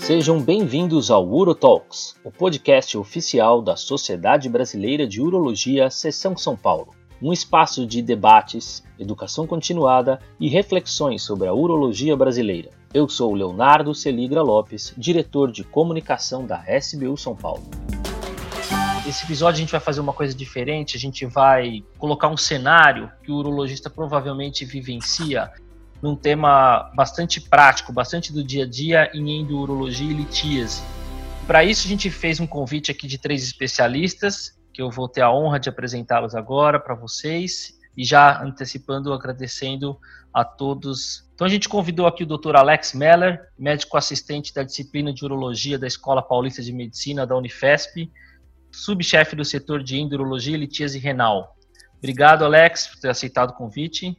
Sejam bem-vindos ao UroTalks, o podcast oficial da Sociedade Brasileira de Urologia, Seção São Paulo. Um espaço de debates, educação continuada e reflexões sobre a urologia brasileira. Eu sou Leonardo Celigra Lopes, diretor de comunicação da SBU São Paulo. Esse episódio a gente vai fazer uma coisa diferente, a gente vai colocar um cenário que o urologista provavelmente vivencia num tema bastante prático, bastante do dia a dia em endurologia e litíase. Para isso, a gente fez um convite aqui de três especialistas, que eu vou ter a honra de apresentá-los agora para vocês, e já antecipando, agradecendo a todos. Então, a gente convidou aqui o Dr. Alex Meller, médico assistente da disciplina de urologia da Escola Paulista de Medicina da Unifesp, subchefe do setor de endurologia litíase renal. Obrigado, Alex, por ter aceitado o convite.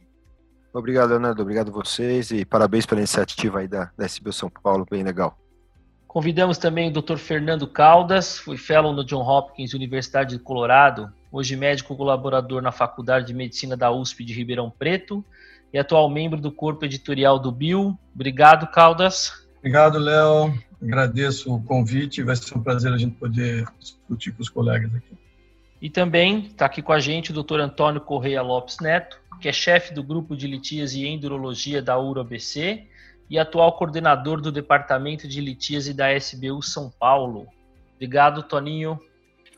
Obrigado, Leonardo. Obrigado a vocês e parabéns pela iniciativa aí da, da SBU São Paulo, bem legal. Convidamos também o Dr. Fernando Caldas, foi fellow no John Hopkins Universidade de Colorado, hoje médico colaborador na Faculdade de Medicina da USP de Ribeirão Preto e atual membro do corpo editorial do Bill. Obrigado, Caldas. Obrigado, Léo. Agradeço o convite. Vai ser um prazer a gente poder discutir com os colegas aqui. E também está aqui com a gente o Dr. Antônio Correia Lopes Neto, que é chefe do grupo de litíase e endurologia da URO-ABC e atual coordenador do departamento de litíase da SBU São Paulo. Obrigado, Toninho.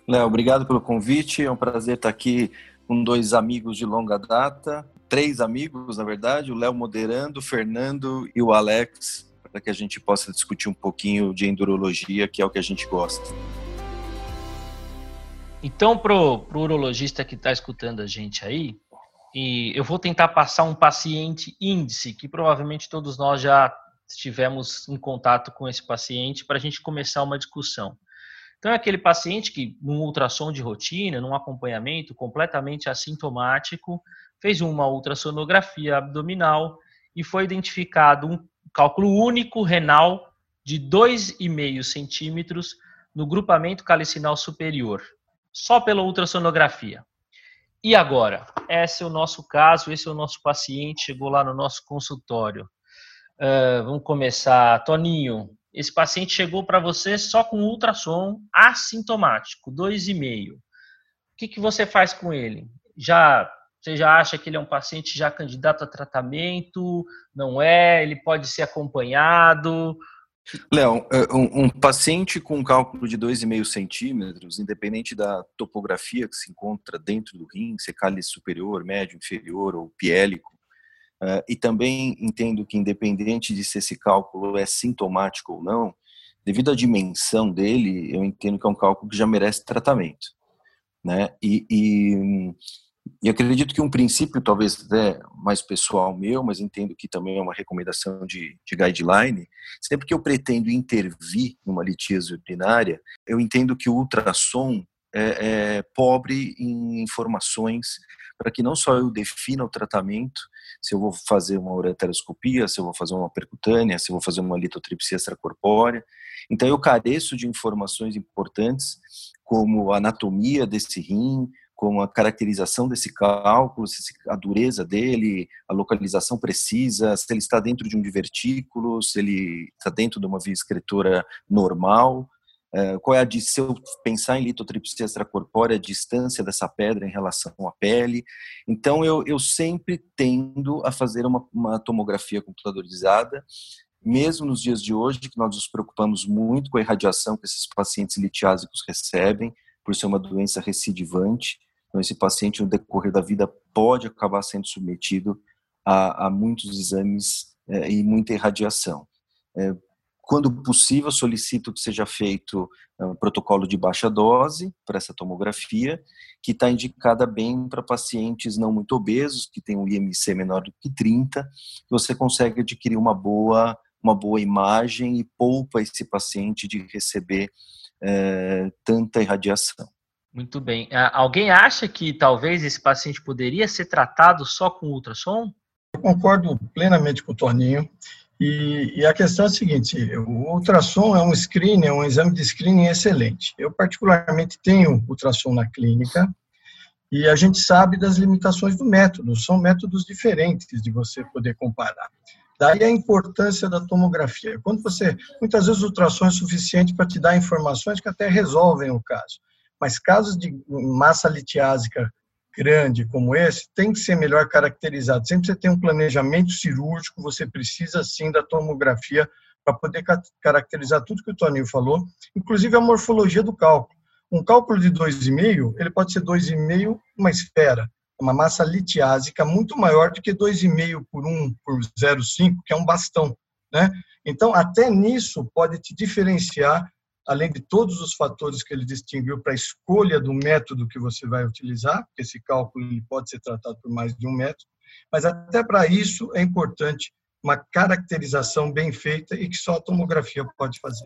Léo, obrigado pelo convite. É um prazer estar aqui com dois amigos de longa data, três amigos, na verdade, o Léo moderando, o Fernando e o Alex, para que a gente possa discutir um pouquinho de endurologia, que é o que a gente gosta. Então, pro, pro urologista que está escutando a gente aí, e eu vou tentar passar um paciente índice, que provavelmente todos nós já estivemos em contato com esse paciente, para a gente começar uma discussão. Então, é aquele paciente que, num ultrassom de rotina, num acompanhamento completamente assintomático, fez uma ultrassonografia abdominal e foi identificado um cálculo único renal de 2,5 centímetros no grupamento calicinal superior só pela ultrassonografia. E agora? Esse é o nosso caso, esse é o nosso paciente, chegou lá no nosso consultório. Uh, vamos começar. Toninho, esse paciente chegou para você só com ultrassom assintomático, 2,5. O que, que você faz com ele? Já você já acha que ele é um paciente já candidato a tratamento? Não é? Ele pode ser acompanhado? Léo, é, um, um, paciente com cálculo de 2,5 centímetros, independente da topografia que se encontra dentro do rim, se é cálice superior, médio, inferior ou piélico, uh, e também entendo que independente de se esse cálculo é sintomático ou não, devido à dimensão dele, eu entendo que é um cálculo que já merece tratamento. Né? E, e e acredito que um princípio, talvez até mais pessoal meu, mas entendo que também é uma recomendação de, de guideline, sempre que eu pretendo intervir numa litíase urinária, eu entendo que o ultrassom é, é pobre em informações para que não só eu defina o tratamento, se eu vou fazer uma ureteroscopia, se eu vou fazer uma percutânea, se eu vou fazer uma litotripsia extracorpórea. Então eu careço de informações importantes como a anatomia desse rim, como a caracterização desse cálculo, a dureza dele, a localização precisa, se ele está dentro de um divertículo, se ele está dentro de uma via excretora normal, é, qual é a se eu pensar em litotripsia extracorpórea, a distância dessa pedra em relação à pele. Então, eu, eu sempre tendo a fazer uma, uma tomografia computadorizada, mesmo nos dias de hoje, que nós nos preocupamos muito com a irradiação que esses pacientes litiásicos recebem, por ser uma doença recidivante. Então, esse paciente, no decorrer da vida, pode acabar sendo submetido a, a muitos exames é, e muita irradiação. É, quando possível, solicito que seja feito é, um protocolo de baixa dose para essa tomografia, que está indicada bem para pacientes não muito obesos, que têm um IMC menor do que 30, que você consegue adquirir uma boa, uma boa imagem e poupa esse paciente de receber é, tanta irradiação. Muito bem. Alguém acha que talvez esse paciente poderia ser tratado só com ultrassom? Eu concordo plenamente com o Torninho. E, e, a questão é a seguinte: o ultrassom é um screening, é um exame de screening excelente. Eu, particularmente, tenho ultrassom na clínica e a gente sabe das limitações do método. São métodos diferentes de você poder comparar. Daí a importância da tomografia. Quando você, muitas vezes o ultrassom é suficiente para te dar informações que até resolvem o caso. Mas casos de massa litiásica grande como esse, tem que ser melhor caracterizado. Sempre você tem um planejamento cirúrgico, você precisa sim da tomografia para poder caracterizar tudo que o Toninho falou, inclusive a morfologia do cálculo. Um cálculo de 2,5, ele pode ser 2,5 uma esfera, uma massa litiásica muito maior do que 2,5 por 1 por 0,5, que é um bastão, né? Então, até nisso pode te diferenciar, além de todos os fatores que ele distinguiu para a escolha do método que você vai utilizar, porque esse cálculo ele pode ser tratado por mais de um método, mas até para isso é importante uma caracterização bem feita e que só a tomografia pode fazer.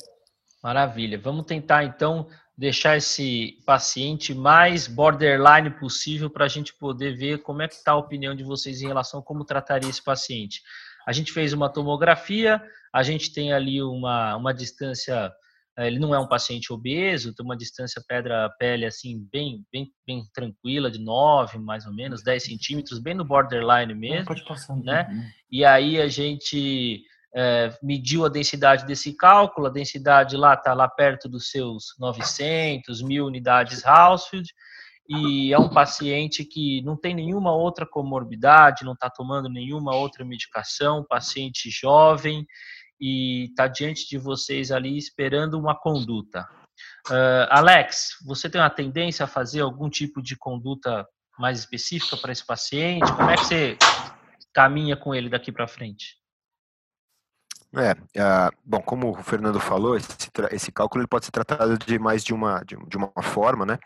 Maravilha. Vamos tentar então deixar esse paciente mais borderline possível para a gente poder ver como é que está a opinião de vocês em relação a como trataria esse paciente. A gente fez uma tomografia, a gente tem ali uma, uma distância ele não é um paciente obeso, tem uma distância pedra-pele assim bem, bem, bem tranquila, de 9, mais ou menos, 10 centímetros, bem no borderline mesmo. Pode passar, né? E aí a gente é, mediu a densidade desse cálculo, a densidade lá está lá perto dos seus 900, 1000 unidades Housefield, e é um paciente que não tem nenhuma outra comorbidade, não está tomando nenhuma outra medicação, paciente jovem, e está diante de vocês ali esperando uma conduta. Uh, Alex, você tem uma tendência a fazer algum tipo de conduta mais específica para esse paciente? Como é que você caminha com ele daqui para frente? É, uh, bom, como o Fernando falou, esse, esse cálculo ele pode ser tratado de mais de uma, de, de uma forma, né?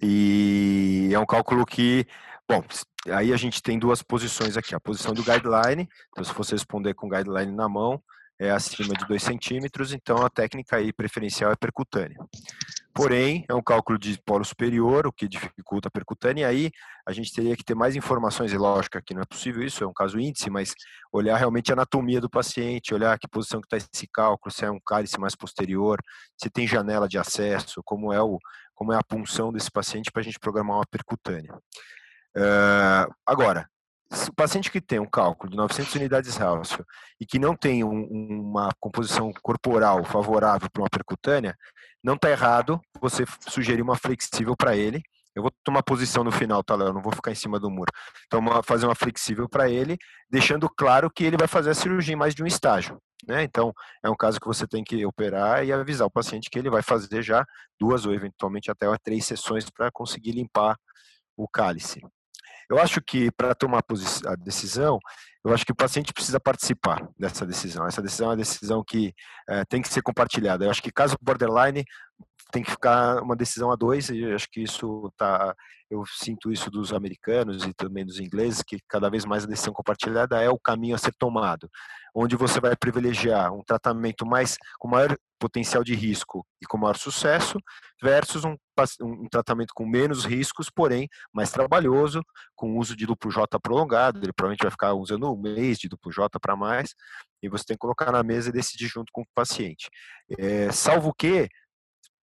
E é um cálculo que, bom, aí a gente tem duas posições aqui. A posição do guideline, então se você responder com o guideline na mão, é acima de 2 centímetros, então a técnica aí preferencial é percutânea. Porém, é um cálculo de polo superior, o que dificulta a percutânea, e aí a gente teria que ter mais informações, e lógico que não é possível isso, é um caso índice, mas olhar realmente a anatomia do paciente, olhar que posição que está esse cálculo, se é um cálice mais posterior, se tem janela de acesso, como é, o, como é a punção desse paciente para a gente programar uma percutânea. Uh, agora, o paciente que tem um cálculo de 900 unidades Hounsfield e que não tem um, uma composição corporal favorável para uma percutânea, não está errado você sugerir uma flexível para ele. Eu vou tomar posição no final, tá, Léo? Não vou ficar em cima do muro. Então, fazer uma flexível para ele, deixando claro que ele vai fazer a cirurgia em mais de um estágio. Né? Então, é um caso que você tem que operar e avisar o paciente que ele vai fazer já duas ou eventualmente até três sessões para conseguir limpar o cálice. Eu acho que para tomar a decisão, eu acho que o paciente precisa participar dessa decisão. Essa decisão é uma decisão que é, tem que ser compartilhada. Eu acho que caso borderline tem que ficar uma decisão a dois, e acho que isso tá, eu sinto isso dos americanos e também dos ingleses, que cada vez mais a decisão compartilhada é o caminho a ser tomado, onde você vai privilegiar um tratamento mais com maior potencial de risco e com maior sucesso, versus um, um tratamento com menos riscos, porém mais trabalhoso, com uso de duplo J prolongado, ele provavelmente vai ficar usando um mês de duplo J para mais, e você tem que colocar na mesa e decidir junto com o paciente. É, salvo que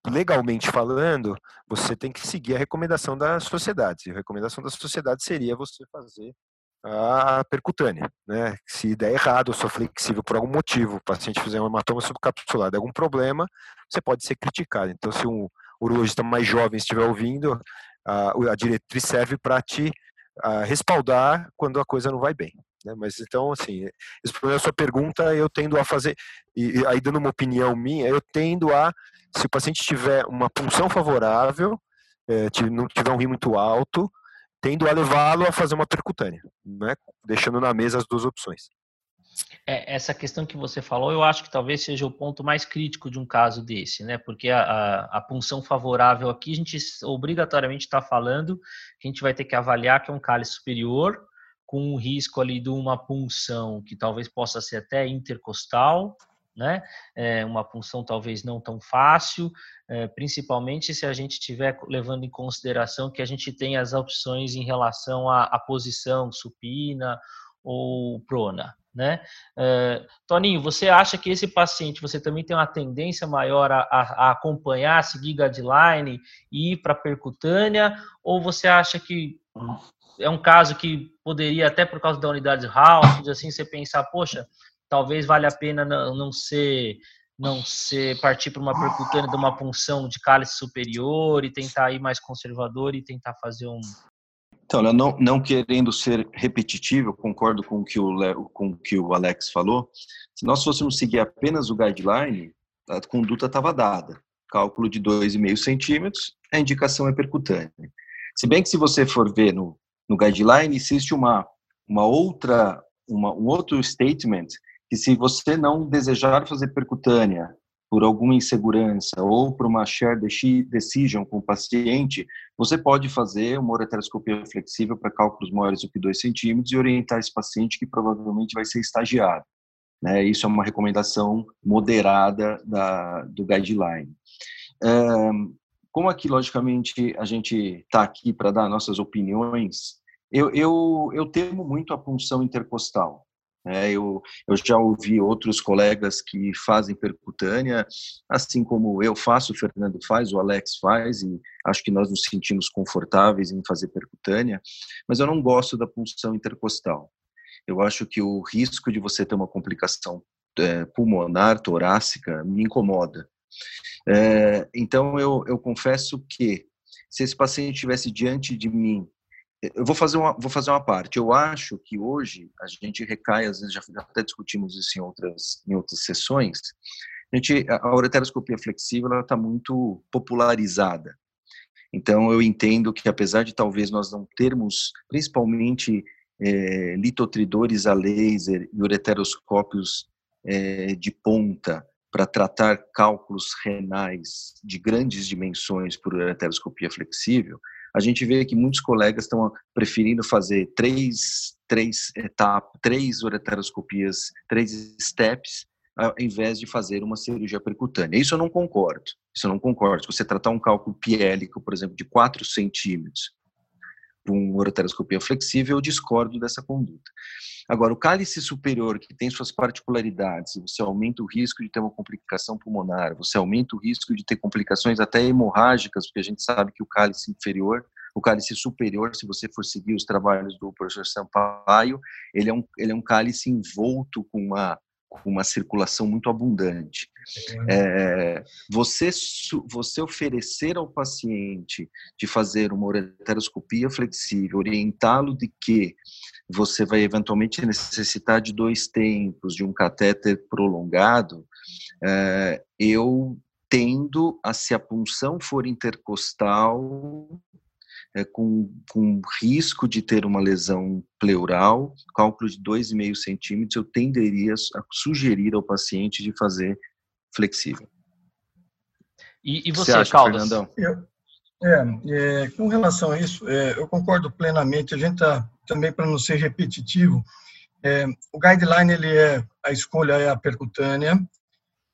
legalmente falando, você tem que seguir a recomendação da sociedade. A recomendação da sociedade seria você fazer a percutânea, né? Se der errado, ou sou flexível por algum motivo, o paciente fizer uma hematoma subcapsulada, algum problema, você pode ser criticado. Então, se um urologista mais jovem estiver ouvindo, a, diretriz serve para te respaldar quando a coisa não vai bem. Né? Mas então, assim, respondendo a sua pergunta, eu tendo a fazer, e, aí dando uma opinião minha, eu tendo a se o paciente tiver uma punção favorável, é, não tiver um rim muito alto, tendo a levá-lo a fazer uma percutânea, né? deixando na mesa as duas opções. É, essa questão que você falou, eu acho que talvez seja o ponto mais crítico de um caso desse, né? Porque a, a, a punção favorável aqui, a gente obrigatoriamente está falando que a gente vai ter que avaliar que é um cálice superior, com um risco ali de uma punção que talvez possa ser até intercostal, né? É uma punção talvez não tão fácil, é, principalmente se a gente estiver levando em consideração que a gente tem as opções em relação à, à posição supina ou prona, né? É, Toninho, você acha que esse paciente, você também tem uma tendência maior a, a, a acompanhar, seguir guideline e ir para percutânea, ou você acha que é um caso que poderia, até por causa da unidade house, assim, você pensar, poxa, talvez valha a pena não ser não ser partir para uma percutânea de uma punção de cálice superior e tentar ir mais conservador e tentar fazer um então, não, não querendo ser repetitivo, concordo com o, que o, com o que o Alex falou. Se nós fôssemos seguir apenas o guideline, a conduta estava dada. Cálculo de 2,5 centímetros, a indicação é percutânea. Se bem que se você for ver no, no guideline, existe uma, uma outra, uma, um outro statement que se você não desejar fazer percutânea por alguma insegurança ou por uma share decision com o paciente, você pode fazer uma ureteroscopia flexível para cálculos maiores do que 2 centímetros e orientar esse paciente que provavelmente vai ser estagiário. Né? Isso é uma recomendação moderada da, do guideline. Um, como aqui, logicamente, a gente está aqui para dar nossas opiniões, eu, eu, eu temo muito a punção intercostal. É, eu, eu já ouvi outros colegas que fazem percutânea, assim como eu faço, o Fernando faz, o Alex faz, e acho que nós nos sentimos confortáveis em fazer percutânea, mas eu não gosto da punção intercostal. Eu acho que o risco de você ter uma complicação é, pulmonar, torácica, me incomoda. É, então, eu, eu confesso que se esse paciente estivesse diante de mim eu vou fazer uma vou fazer uma parte. Eu acho que hoje a gente recai, às vezes já até discutimos isso em outras em outras sessões. A gente a ureteroscopia flexível está muito popularizada. Então eu entendo que apesar de talvez nós não termos, principalmente é, litotridores a laser e ureteroscópios é, de ponta para tratar cálculos renais de grandes dimensões por ureteroscopia flexível, a gente vê que muitos colegas estão preferindo fazer três, três etapas, três ureteroscopias, três steps, ao invés de fazer uma cirurgia percutânea. Isso eu não concordo. Isso eu não concordo. Se você tratar um cálculo piélico, por exemplo, de 4 centímetros, com ureteroscopia flexível, eu discordo dessa conduta. Agora, o cálice superior, que tem suas particularidades, você aumenta o risco de ter uma complicação pulmonar, você aumenta o risco de ter complicações até hemorrágicas, porque a gente sabe que o cálice inferior, o cálice superior, se você for seguir os trabalhos do professor Sampaio, ele é um, ele é um cálice envolto com uma com uma circulação muito abundante. É, você, você oferecer ao paciente de fazer uma ureteroscopia flexível, orientá-lo de que você vai eventualmente necessitar de dois tempos, de um catéter prolongado, é, eu tendo a, se a punção for intercostal, é, com, com risco de ter uma lesão pleural, cálculo de 2,5 centímetros, eu tenderia a sugerir ao paciente de fazer flexível. E, e você, você acha, Caldas? Eu, é, é, com relação a isso, é, eu concordo plenamente. A gente está, também para não ser repetitivo, é, o guideline ele é a escolha é a percutânea,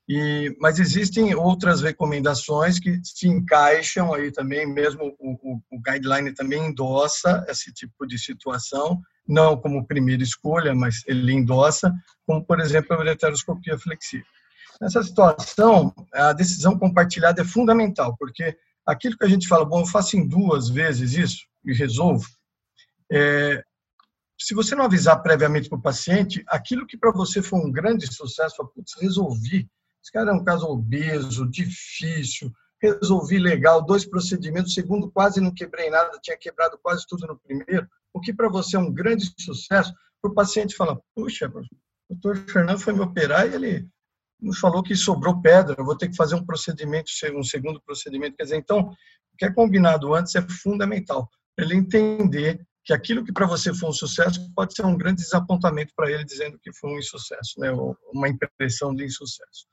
e, mas existem outras recomendações que se encaixam aí também, mesmo o, o, o, guideline também endossa esse tipo de situação, não como primeira escolha, mas ele endossa, como por exemplo a ureteroscopia flexível. Nessa situação, a decisão compartilhada é fundamental, porque aquilo que a gente fala, bom, eu faço em duas vezes isso e resolvo, é, se você não avisar previamente para o paciente, aquilo que para você foi um grande sucesso, putz, resolvi, esse cara é um caso obeso, difícil, resolvi legal, dois procedimentos, segundo quase não quebrei nada, tinha quebrado quase tudo no primeiro, o que para você é um grande sucesso, para o paciente fala, puxa, o doutor Fernando foi me operar e ele nos falou que sobrou pedra, eu vou ter que fazer um procedimento, um segundo procedimento, quer dizer, então, o que é combinado antes é fundamental, ele entender que aquilo que para você foi um sucesso pode ser um grande desapontamento para ele, dizendo que foi um insucesso, né, uma impressão de insucesso.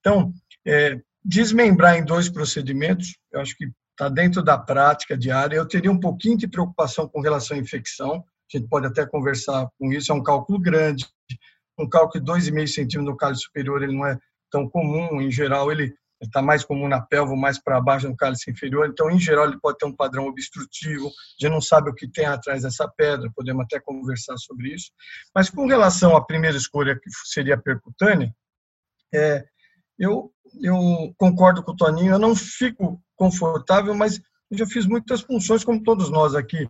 Então, é, desmembrar em dois procedimentos, eu acho que está dentro da prática diária. Eu teria um pouquinho de preocupação com relação à infecção, a gente pode até conversar com isso, é um cálculo grande, um cálculo de 2,5 centímetros no cálice superior, ele não é tão comum, em geral ele está mais comum na pelva, mais para baixo no cálice inferior, então em geral ele pode ter um padrão obstrutivo, gente não sabe o que tem atrás dessa pedra, podemos até conversar sobre isso, mas com relação à primeira escolha, que seria a percutânea, é, eu, eu concordo com o Toninho, eu não fico confortável, mas eu já fiz muitas funções, como todos nós aqui,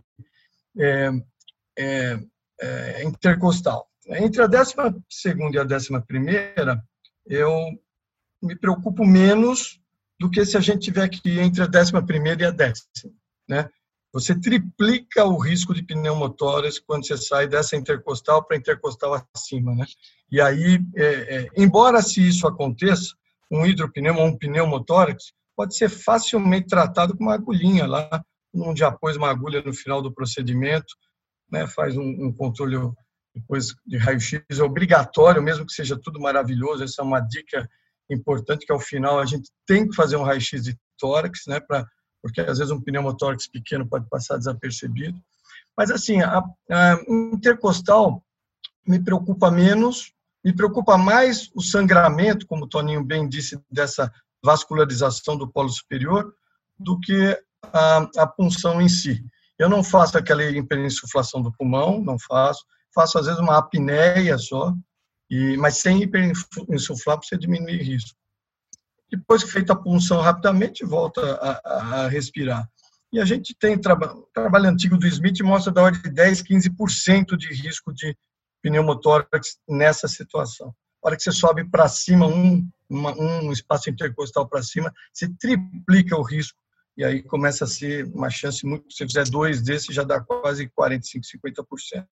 é, é, é, intercostal. Entre a décima segunda e a décima primeira, eu me preocupo menos do que se a gente tiver aqui entre a décima primeira e a décima, né? Você triplica o risco de pneumotórax quando você sai dessa intercostal para intercostal acima, né? E aí, é, é, embora se isso aconteça, um hidropneumo ou um pneumotórax pode ser facilmente tratado com uma agulhinha lá, onde após uma agulha no final do procedimento, né? Faz um, um controle depois de raio-x é obrigatório, mesmo que seja tudo maravilhoso. Essa é uma dica importante que ao final a gente tem que fazer um raio-x de tórax, né? Para porque às vezes um pneumotórax pequeno pode passar desapercebido. Mas assim, a, a intercostal me preocupa menos, me preocupa mais o sangramento, como o Toninho bem disse, dessa vascularização do polo superior, do que a, a punção em si. Eu não faço aquela hiperinsuflação do pulmão, não faço. Faço, às vezes, uma apneia só, e, mas sem hiperinsuflar para você diminuir risco. Depois que feita a punção rapidamente, volta a, a respirar. E a gente tem o trabalho antigo do Smith mostra da ordem de 10, 15% de risco de pneumotórax nessa situação. A hora que você sobe para cima, um, uma, um espaço intercostal para cima, você triplica o risco e aí começa a ser uma chance muito. Se fizer dois desses, já dá quase 45, 50%,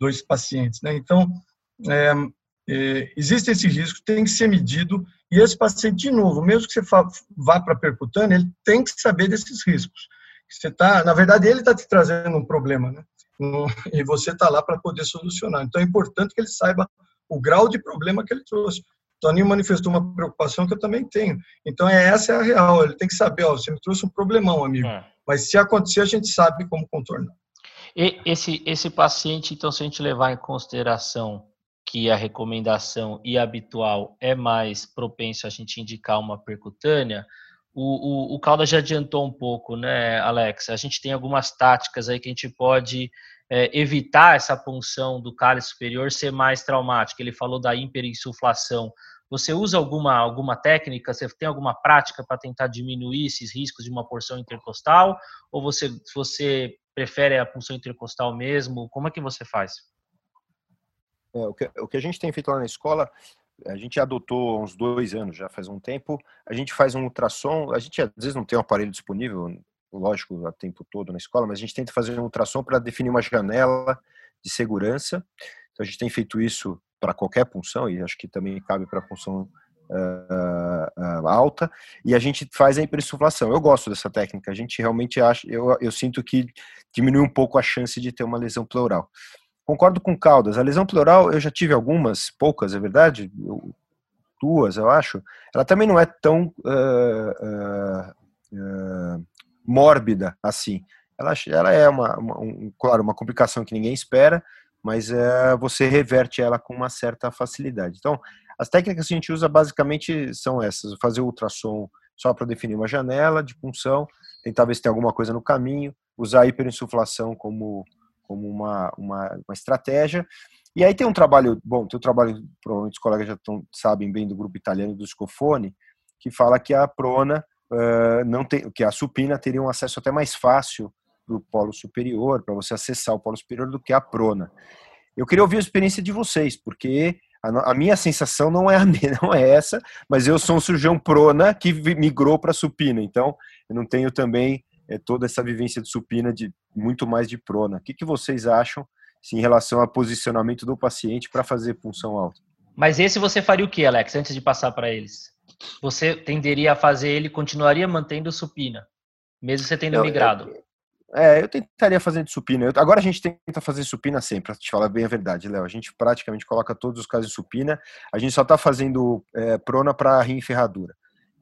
dois pacientes. Né? Então, é, é, existe esse risco, tem que ser medido, e esse paciente, de novo, mesmo que você vá para percutânea, ele tem que saber desses riscos. Você tá, na verdade, ele está te trazendo um problema, né? E você está lá para poder solucionar. Então, é importante que ele saiba o grau de problema que ele trouxe. Toninho manifestou uma preocupação que eu também tenho. Então, é, essa é a real. Ele tem que saber, ó, você me trouxe um problemão, amigo. É. Mas se acontecer, a gente sabe como contornar. E esse, esse paciente, então, se a gente levar em consideração que a recomendação e habitual é mais propenso a gente indicar uma percutânea, o, o, o Calda já adiantou um pouco, né, Alex? A gente tem algumas táticas aí que a gente pode é, evitar essa punção do cálice superior ser mais traumática. Ele falou da hiperinsuflação. Você usa alguma, alguma técnica? Você tem alguma prática para tentar diminuir esses riscos de uma porção intercostal? Ou você, você prefere a punção intercostal mesmo? Como é que você faz? É, o, que, o que a gente tem feito lá na escola, a gente adotou há uns dois anos, já faz um tempo, a gente faz um ultrassom, a gente às vezes não tem um aparelho disponível, lógico, o tempo todo na escola, mas a gente tenta fazer um ultrassom para definir uma janela de segurança. Então a gente tem feito isso para qualquer punção, e acho que também cabe para punção uh, uh, alta, e a gente faz a hiperinsuflação. Eu gosto dessa técnica, a gente realmente acha, eu, eu sinto que diminui um pouco a chance de ter uma lesão pleural. Concordo com Caldas. A lesão pleural eu já tive algumas, poucas, é verdade? Eu, duas, eu acho. Ela também não é tão uh, mórbida assim. Ela, ela é uma, uma um, claro, uma complicação que ninguém espera, mas você reverte ela com uma certa facilidade. Então, as técnicas que a gente usa basicamente são essas: fazer ultrassom só para definir uma janela de punção, tentar ver se tem alguma coisa no caminho, usar a hiperinsuflação como como uma, uma, uma estratégia. E aí tem um trabalho, bom, tem um trabalho, provavelmente os colegas já tão, sabem bem do grupo italiano do Scofone, que fala que a prona não tem, que a supina teria um acesso até mais fácil para o polo superior, para você acessar o polo superior do que a prona. Eu queria ouvir a experiência de vocês, porque a, a minha sensação não é a não é essa, mas eu sou um surgeão prona que migrou para supina, então eu não tenho também é, toda essa vivência de supina de muito mais de prona. O que, que vocês acham em relação ao posicionamento do paciente para fazer punção alta? Mas esse você faria o que, Alex, antes de passar para eles? Você tenderia a fazer ele, continuaria mantendo supina, mesmo você tendo eu, migrado? Eu, é, eu tentaria fazer de supina. Eu, agora a gente tenta fazer supina sempre, para te falar bem a verdade, Léo. A gente praticamente coloca todos os casos em supina. A gente só está fazendo é, prona para rim e ferradura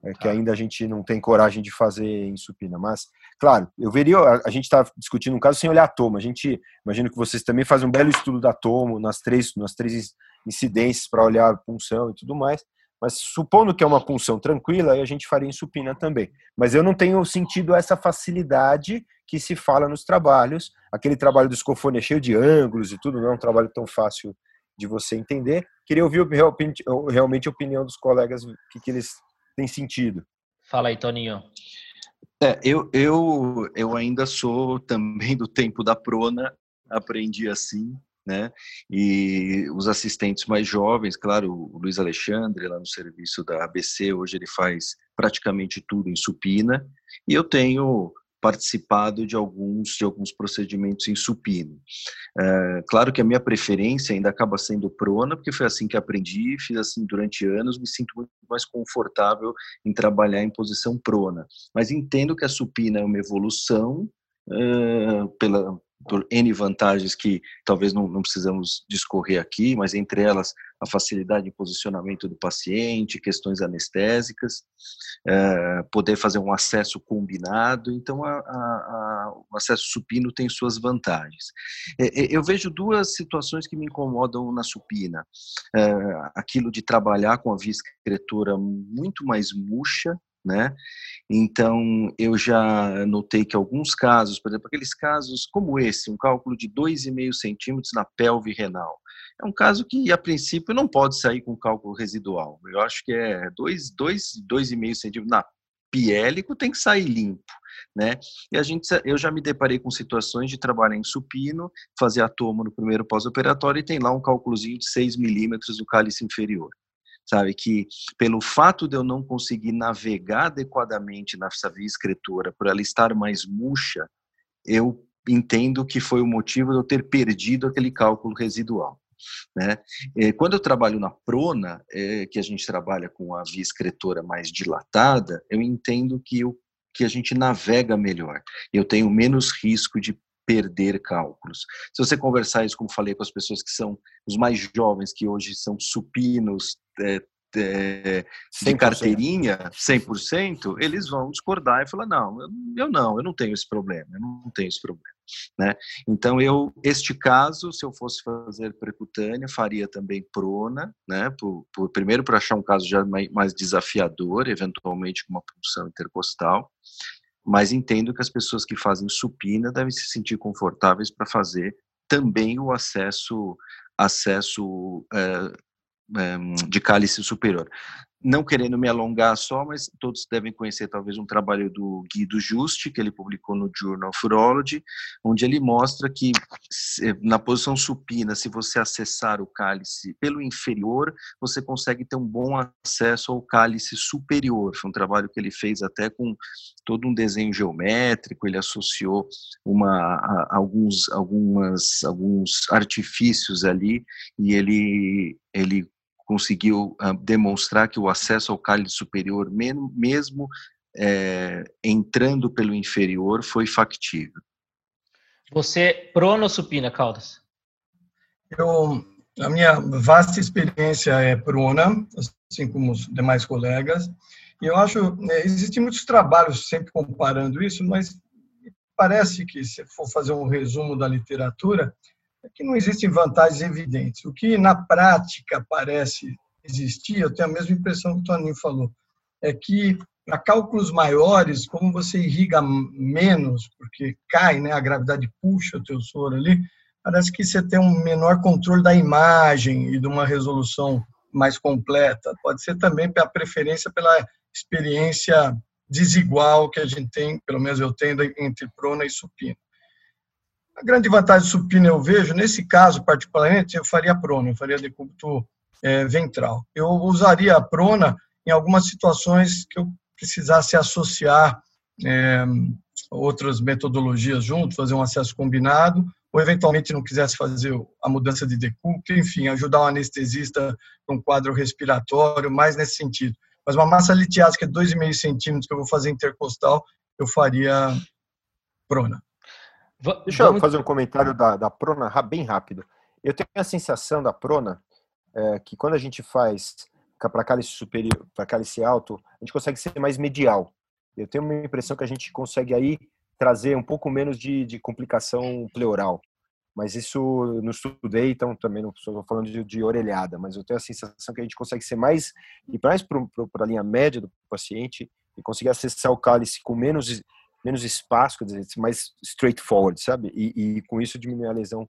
é, que tá. ainda a gente não tem coragem de fazer em supina. Mas, claro, eu veria, a, a gente está discutindo um caso sem olhar tomo. A gente, imagino que vocês também fazem um belo estudo da tomo nas três, nas três incidências para olhar a punção e tudo mais. Mas supondo que é uma punção tranquila, aí a gente faria em supina também. Mas eu não tenho sentido essa facilidade que se fala nos trabalhos. Aquele trabalho do escofone é cheio de ângulos e tudo, não é um trabalho tão fácil de você entender. Queria ouvir realmente a opinião dos colegas, o que, que eles tem sentido. Fala aí, Toninho. É, eu, eu, eu ainda sou também do tempo da prona, aprendi assim, né? E os assistentes mais jovens, claro, o Luiz Alexandre, lá no serviço da ABC, hoje ele faz praticamente tudo em supina, e eu tenho participado de alguns de alguns procedimentos em supino. É, claro que a minha preferência ainda acaba sendo prona, porque foi assim que aprendi, fiz assim durante anos, me sinto muito mais confortável em trabalhar em posição prona. Mas entendo que a supina é uma evolução é, pela por N vantagens que talvez não, não, precisamos discorrer aqui, mas entre elas a facilidade de posicionamento do paciente, questões anestésicas, é, poder fazer um acesso combinado, então a, a, a, o acesso supino tem suas vantagens. É, eu vejo duas situações que me incomodam na supina, é, aquilo de trabalhar com a via muito mais murcha, né? Então, eu já notei que alguns casos, por exemplo, aqueles casos como esse, um cálculo de 2,5 centímetros na pelve renal, é um caso que, a princípio, não pode sair com cálculo residual. Eu acho que é 2,5 centímetros na piélico, tem que sair limpo. Né? E a gente, eu já me deparei com situações de trabalhar em supino, fazer a toma no primeiro pós-operatório e tem lá um cálculozinho de 6 milímetros do cálice inferior sabe? Que pelo fato de eu não conseguir navegar adequadamente nessa via escritora, por ela estar mais murcha, eu entendo que foi o motivo de eu ter perdido aquele cálculo residual. Né? Quando eu trabalho na prona, é, que a gente trabalha com a via excretora mais dilatada, eu entendo que, eu, que a gente navega melhor. Eu tenho menos risco de perder cálculos. Se você conversar isso, como falei com as pessoas que são os mais jovens, que hoje são supinos, é, é, de carteirinha, 100%, eles vão discordar e falar, não, eu não, eu não tenho esse problema, eu não tenho esse problema. Né? Então, eu, este caso, se eu fosse fazer percutânea, faria também prona, né? Por, por primeiro, para achar um caso já mais, mais desafiador, eventualmente com uma punção intercostal, mas entendo que as pessoas que fazem supina devem se sentir confortáveis para fazer também o acesso acesso é, é, de cálice superior não querendo me alongar só, mas todos devem conhecer talvez um trabalho do Guido Justi, que ele publicou no Journal of Urology, onde ele mostra que na posição supina, se você acessar o cálice pelo inferior, você consegue ter um bom acesso ao cálice superior. Foi um trabalho que ele fez até com todo um desenho geométrico, ele associou uma, a, alguns, algumas, alguns artifícios ali e ele, ele conseguiu uh, demonstrar que o acesso ao cálice superior, mesmo é, entrando pelo inferior, foi factível. Você prono supina, Caldas? Eu, a minha vasta experiência é prona, assim como os demais colegas, e eu acho, né, existem muitos trabalhos sempre comparando isso, mas parece que se for fazer um resumo da literatura, é que não existem vantagens evidentes. O que na prática parece existir, eu tenho a mesma impressão que o Toninho falou, é que para cálculos maiores, como você irriga menos, porque cai, né, a gravidade puxa o teu soro ali, parece que você tem um menor controle da imagem e de uma resolução mais completa. Pode ser também pela preferência pela experiência desigual que a gente tem, pelo menos eu tenho, entre prona e supina. A grande vantagem do supino eu vejo, nesse caso particularmente, eu faria prona, eu faria decúbito é, ventral. Eu usaria a prona em algumas situações que eu precisasse associar é, outras metodologias junto, fazer um acesso combinado, ou eventualmente não quisesse fazer a mudança de decúbito, enfim, ajudar o anestesista com um quadro respiratório, mais nesse sentido. Mas uma massa litiásica de 2,5 centímetros que eu vou fazer intercostal, eu faria prona. Deixa Vamos... eu fazer um comentário da, da prona bem rápido. Eu tenho a sensação da prona é, que quando a gente faz para cálice superior, para cálice alto, a gente consegue ser mais medial. Eu tenho uma impressão que a gente consegue aí trazer um pouco menos de, de complicação pleural. Mas isso não estudei, então também não estou falando de, de, orelhada, mas eu tenho a sensação que a gente consegue ser mais, e mais para a linha média do paciente, e conseguir acessar o cálice com menos menos espaço, quer dizer, mais straightforward, sabe? E, e com isso diminuir a lesão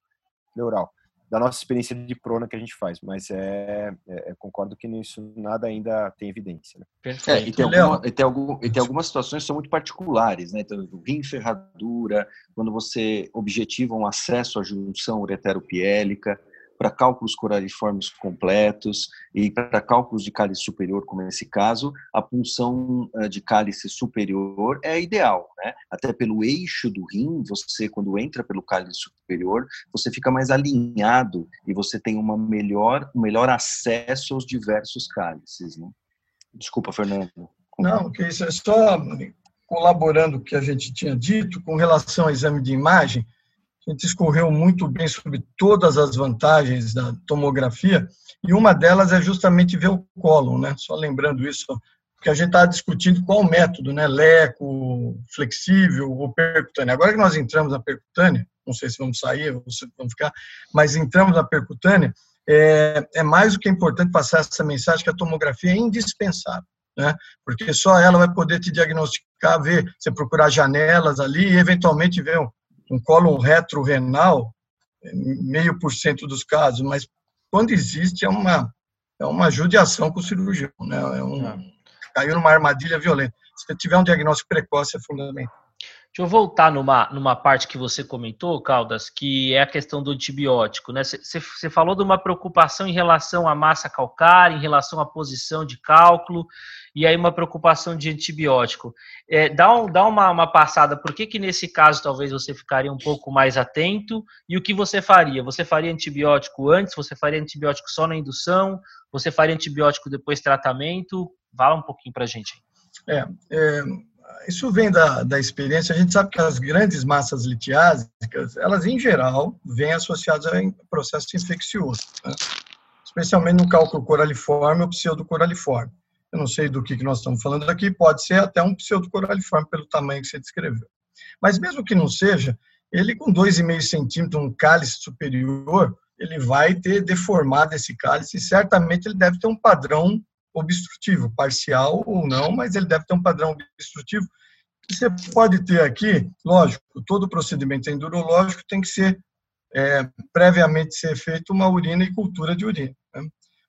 pleural. da nossa experiência de prona que a gente faz, mas é, é, é concordo que nisso nada ainda tem evidência. Né? É, e, tem alguma, e, tem algum, e tem algumas situações que são muito particulares, né? Então, rim ferradura, quando você objetiva um acesso à junção ureteropiélica, para cálculos coraliformes completos e para cálculos de cálice superior, como nesse caso, a punção eh, de cálice superior é ideal, né? Até pelo eixo do rim, você quando entra pelo cálice superior, você fica mais alinhado e você tem uma melhor, um melhor acesso aos diversos cálices, né? Desculpa, Fernando. Não, que isso é só colaborando o que a gente tinha dito com relação ao exame de imagem a gente escorreu muito bem sobre todas as vantagens da tomografia, e uma delas é justamente ver o colo, né? Só lembrando isso, porque a gente está discutindo qual método, né? Leco, flexível ou percutânea. Agora que nós entramos na percutânea, não sei se vamos sair ou se vamos ficar, mas entramos na percutânea, é, é mais do que importante passar essa mensagem que a tomografia é indispensável. Né? Porque só ela vai poder te diagnosticar, ver, você procurar janelas ali e eventualmente ver um, colo retrorenal, meio por cento dos casos, mas quando existe é uma, é uma judiação com o cirurgião, né? É um, é. Caiu numa armadilha violenta. Se tiver um diagnóstico precoce, é fundamental. Deixa eu voltar numa, numa parte que você comentou, Caldas, que é a questão do antibiótico. Né? Você falou de uma preocupação em relação à massa calcária, em relação à posição de cálculo, e aí uma preocupação de antibiótico. É, dá um, dá uma, uma passada, por que, que nesse caso talvez você ficaria um pouco mais atento, e o que você faria? Você faria antibiótico antes? Você faria antibiótico só na indução? Você faria antibiótico depois tratamento? Fala um pouquinho para a gente. É, é isso vem da, da experiência. A gente sabe que as grandes massas litiásicas, elas em geral, vêm associadas a processo infeccioso, né? especialmente no cálculo coraliforme ou pseudocoraliforme. Eu não sei do que, que nós estamos falando aqui, pode ser até um pseudocoraliforme pelo tamanho que você descreveu. Mas mesmo que não seja, ele com 2,5 centímetros, um cálice superior, ele vai ter deformado esse cálice e certamente ele deve ter um padrão obstrutivo, parcial ou não, mas ele deve ter um padrão obstrutivo. Você pode ter aqui, lógico, todo procedimento endurológico tem que ser é, previamente ser feito uma urina e cultura de urina. Né?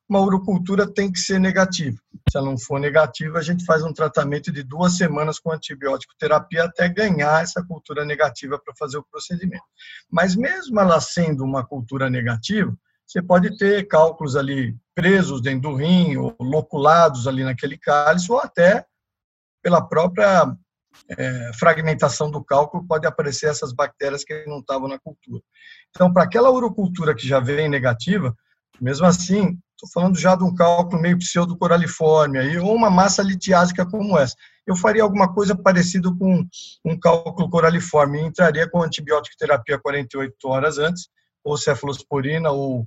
Uma urocultura tem que ser negativa. Se ela não for negativa, a gente faz um tratamento de duas semanas com antibiótico terapia até ganhar essa cultura negativa para fazer o procedimento. Mas mesmo ela sendo uma cultura negativa, você pode ter cálculos ali presos dentro do rim, ou loculados ali naquele cálice, ou até pela própria é, fragmentação do cálculo, pode aparecer essas bactérias que não estavam na cultura. Então, para aquela urocultura que já vem negativa, mesmo assim, estou falando já de um cálculo meio pseudocoraliforme, aí, ou uma massa litiásica como essa. Eu faria alguma coisa parecida com um cálculo coraliforme, entraria com antibiótico terapia 48 horas antes, ou cefalosporina, ou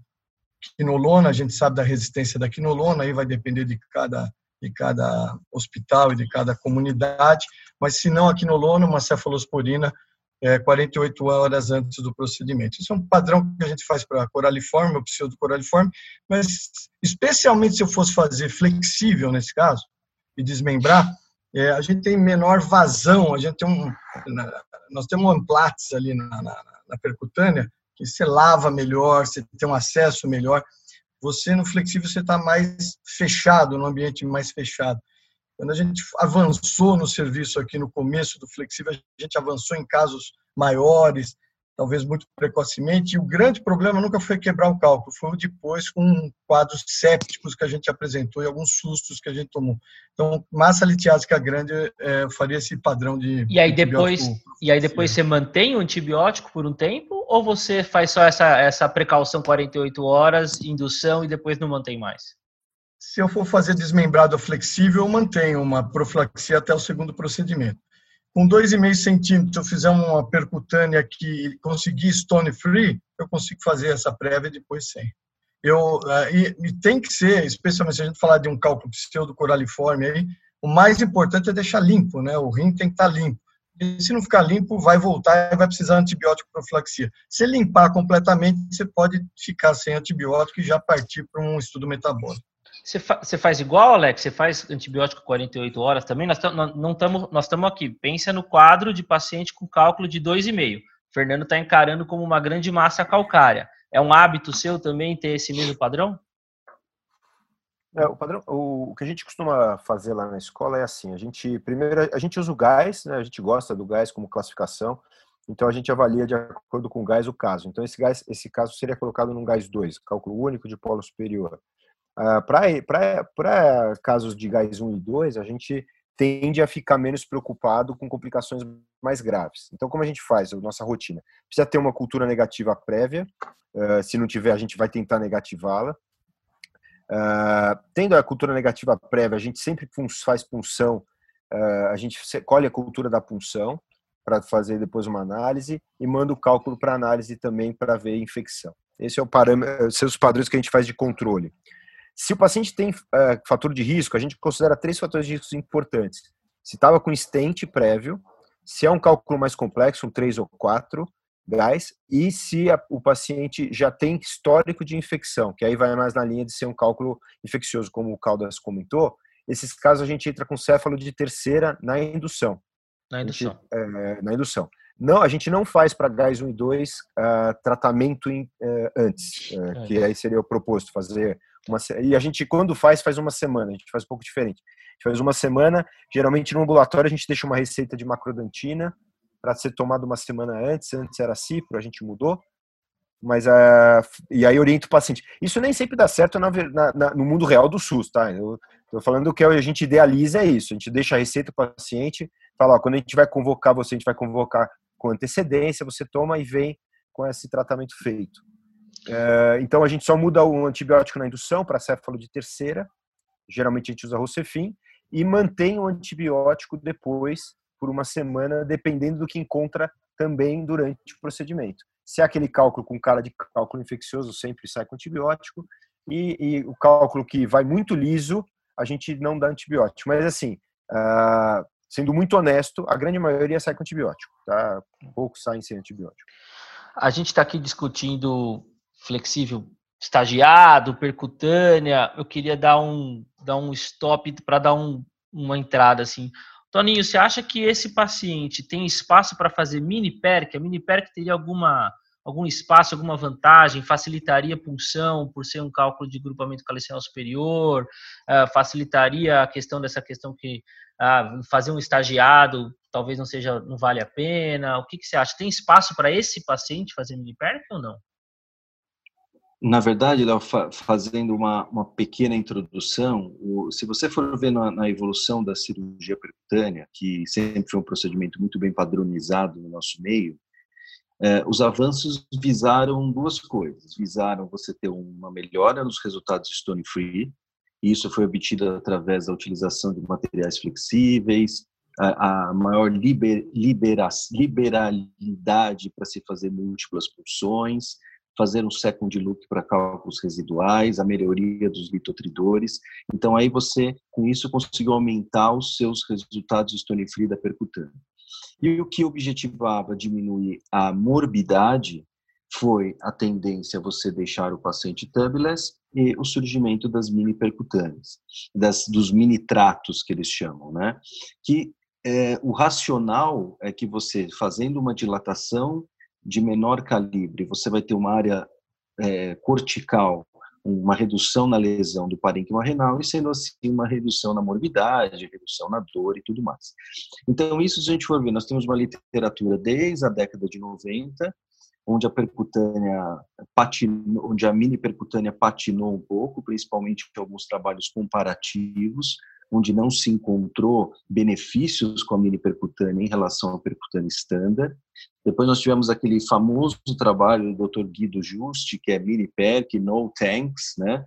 quinolona, a gente sabe da resistência da quinolona, aí vai depender de cada, de cada hospital e de cada comunidade, mas se não a quinolona, uma cefalosporina é, 48 horas antes do procedimento. Isso é um padrão que a gente faz para coraliforme ou pseudocoraliforme, mas especialmente se eu fosse fazer flexível nesse caso e desmembrar, é, a gente tem menor vazão, a gente tem um, nós temos um amplates ali na, na, na percutânea que você lava melhor, você tem um acesso melhor. Você no flexível você está mais fechado, no ambiente mais fechado. Quando a gente avançou no serviço aqui no começo do flexível, a gente avançou em casos maiores, talvez muito precocemente, e o grande problema nunca foi quebrar o cálculo, foi depois com quadros sépticos que a gente apresentou e alguns sustos que a gente tomou. Então, massa litiásica grande é, faria esse padrão de E aí depois, e aí depois você mantém o antibiótico por um tempo ou você faz só essa essa precaução 48 horas, indução e depois não mantém mais? Se eu for fazer desmembrado flexível, eu mantenho uma profilaxia até o segundo procedimento com 2,5 centímetros, eu fizer uma percutânea que conseguir stone free, eu consigo fazer essa prévia depois sem. Eu, eh, e, e, tem que ser, especialmente se a gente falar de um cálculo pseudo coraliforme aí, o mais importante é deixar limpo, né? O rim tem que estar limpo. E se não ficar limpo, vai voltar e vai precisar de antibiótico profilaxia. Se limpar completamente, você pode ficar sem antibiótico e já partir para um estudo metabólico. Você, fa você faz igual, Alex? Você faz antibiótico 48 horas também? Nós não estamos nós estamos aqui. Pensa no quadro de paciente com cálculo de 2,5. Fernando está encarando como uma grande massa calcária. É um hábito seu também ter esse mesmo padrão? É, o padrão, o, o, que a gente costuma fazer lá na escola é assim: a gente primeiro a gente usa o gás, né, a gente gosta do gás como classificação, então a gente avalia de acordo com o gás o caso. Então esse gás, esse caso seria colocado num gás 2, cálculo único de polo superior. Uh, Para casos de gás 1 e 2, a gente tende a ficar menos preocupado com complicações mais graves. Então, como a gente faz a nossa rotina? Precisa ter uma cultura negativa prévia, uh, se não tiver, a gente vai tentar negativá-la. Uh, tendo a cultura negativa prévia, a gente sempre faz punção, a gente colhe a cultura da punção para fazer depois uma análise e manda o cálculo para análise também para ver infecção. Esse é o parâmetro, são os padrões que a gente faz de controle. Se o paciente tem uh, fator de risco, a gente considera três fatores de risco importantes. Se estava com stent prévio, se é um cálculo mais complexo, um 3 ou 4 gás, e se a, o paciente já tem histórico de infecção, que aí vai mais na linha de ser um cálculo infeccioso, como o Caldas comentou, esses casos a gente entra com céfalo de terceira na indução. Na indução. Gente, é, na indução. Não, a gente não faz para gás 1 e 2 uh, ah, tratamento em, uh, antes, uh, que aí seria o proposto, fazer uma, e a gente, quando faz, faz uma semana, a gente faz um pouco diferente. A gente faz uma semana, geralmente no ambulatório a gente deixa uma receita de macrodantina para ser tomada uma semana antes, antes era cipro, a gente mudou, mas uh, e aí orienta o paciente. Isso nem sempre dá certo na, na, no mundo real do SUS, tá? Eu tô falando que a gente idealiza é isso, a gente deixa a receita para o paciente, fala, ó, quando a gente vai convocar você, a gente vai convocar com antecedência, você toma e vem com esse tratamento feito. É, então a gente só muda o antibiótico na indução para céfalo de terceira, geralmente a gente usa Rocefin, e mantém o antibiótico depois por uma semana, dependendo do que encontra também durante o procedimento. Se é aquele cálculo com cara de cálculo infeccioso, sempre sai com antibiótico, e, e o cálculo que vai muito liso, a gente não dá antibiótico. Mas assim, uh, sendo muito honesto, a grande maioria sai com antibiótico, tá? Poucos saem sem antibiótico. A gente está aqui discutindo flexível estagiado, percutânea, eu queria dar um, dar um stop para dar um, uma entrada assim. Toninho, você acha que esse paciente tem espaço para fazer mini PERC? A mini PERC teria alguma, algum espaço, alguma vantagem? Facilitaria a punção por ser um cálculo de grupamento calicial superior? Uh, facilitaria a questão dessa questão que uh, fazer um estagiado talvez não seja, não vale a pena? O que, que você acha? Tem espaço para esse paciente fazer mini PERC ou não? Na verdade, Léo, fazendo uma, uma pequena introdução, o, se você for ver na, na, evolução da cirurgia percutânea, que sempre foi um procedimento muito bem padronizado no nosso meio, é, os avanços visaram duas coisas. Visaram você ter uma melhora nos resultados stone free, e isso foi obtido através da utilização de materiais flexíveis, a, a maior liber, libera, liberalidade para se fazer múltiplas pulsões, fazer um second look para cálculos residuais, a melhoria dos litotridores. Então, aí você, com isso, conseguiu aumentar os seus resultados de stone free da percutânea. E o que objetivava diminuir a morbidade foi a tendência a você deixar o paciente tubeless e o surgimento das mini percutâneas, das, dos mini tratos que eles chamam, né? Que é, o racional é que você, fazendo uma dilatação de menor calibre, você vai ter uma área é, cortical, uma redução na lesão do parênquima renal e, sendo assim, uma redução na morbidade, redução na dor e tudo mais. Então, isso, se a gente for ver, nós temos uma literatura desde a década de 90, onde a percutânea patinou, onde a mini percutânea patinou um pouco, principalmente em alguns trabalhos comparativos, onde não se encontrou benefícios com a mini percutânea em relação à percutânea standard. Depois nós tivemos aquele famoso trabalho do Dr. Guido Juste, que é mini perc, no tanks, né?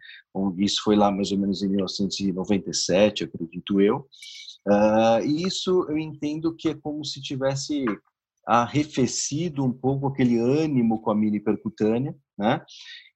Isso foi lá mais ou menos em 1997, acredito eu. Uh, e isso eu entendo que é como se tivesse arrefecido um pouco aquele ânimo com a mini percutânea, né?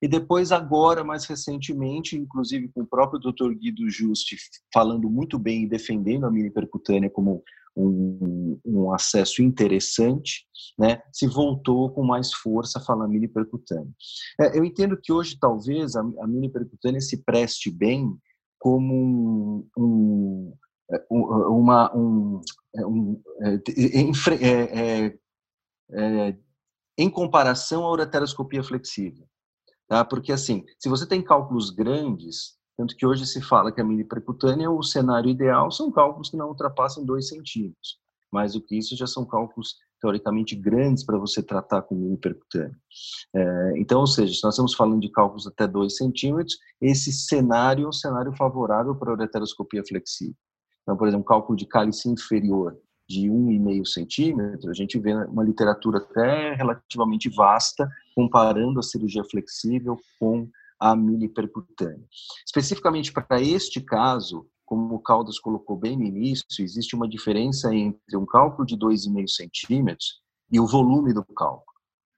E depois agora, mais recentemente, inclusive com o próprio Dr. Guido Juste falando muito bem e defendendo a mini percutânea como um, um, acesso interessante, né? Se voltou com mais força a falar mini percutânea. É, eu entendo que hoje talvez a, a mini percutânea se preste bem como um, um é, uma um, é, um, é, é, é, em comparação à ureteroscopia flexível. Tá? Porque, assim, se você tem cálculos grandes, tanto que hoje se fala que a mini percutânea, o cenário ideal são cálculos que não ultrapassam 2 centímetros. Mais do que isso, já são cálculos teoricamente grandes para você tratar com mini percutânea. É, então, ou seja, se nós estamos falando de cálculos até 2 centímetros, esse cenário é um cenário favorável para a ureteroscopia flexível. Então, por exemplo, cálculo de cálice inferior de 1,5 centímetro, a gente vê uma literatura até relativamente vasta comparando a cirurgia flexível com a mini percutânea. Especificamente para este caso, como o Caldas colocou bem no início, existe uma diferença entre um cálculo de 2,5 centímetros e o volume do cálculo.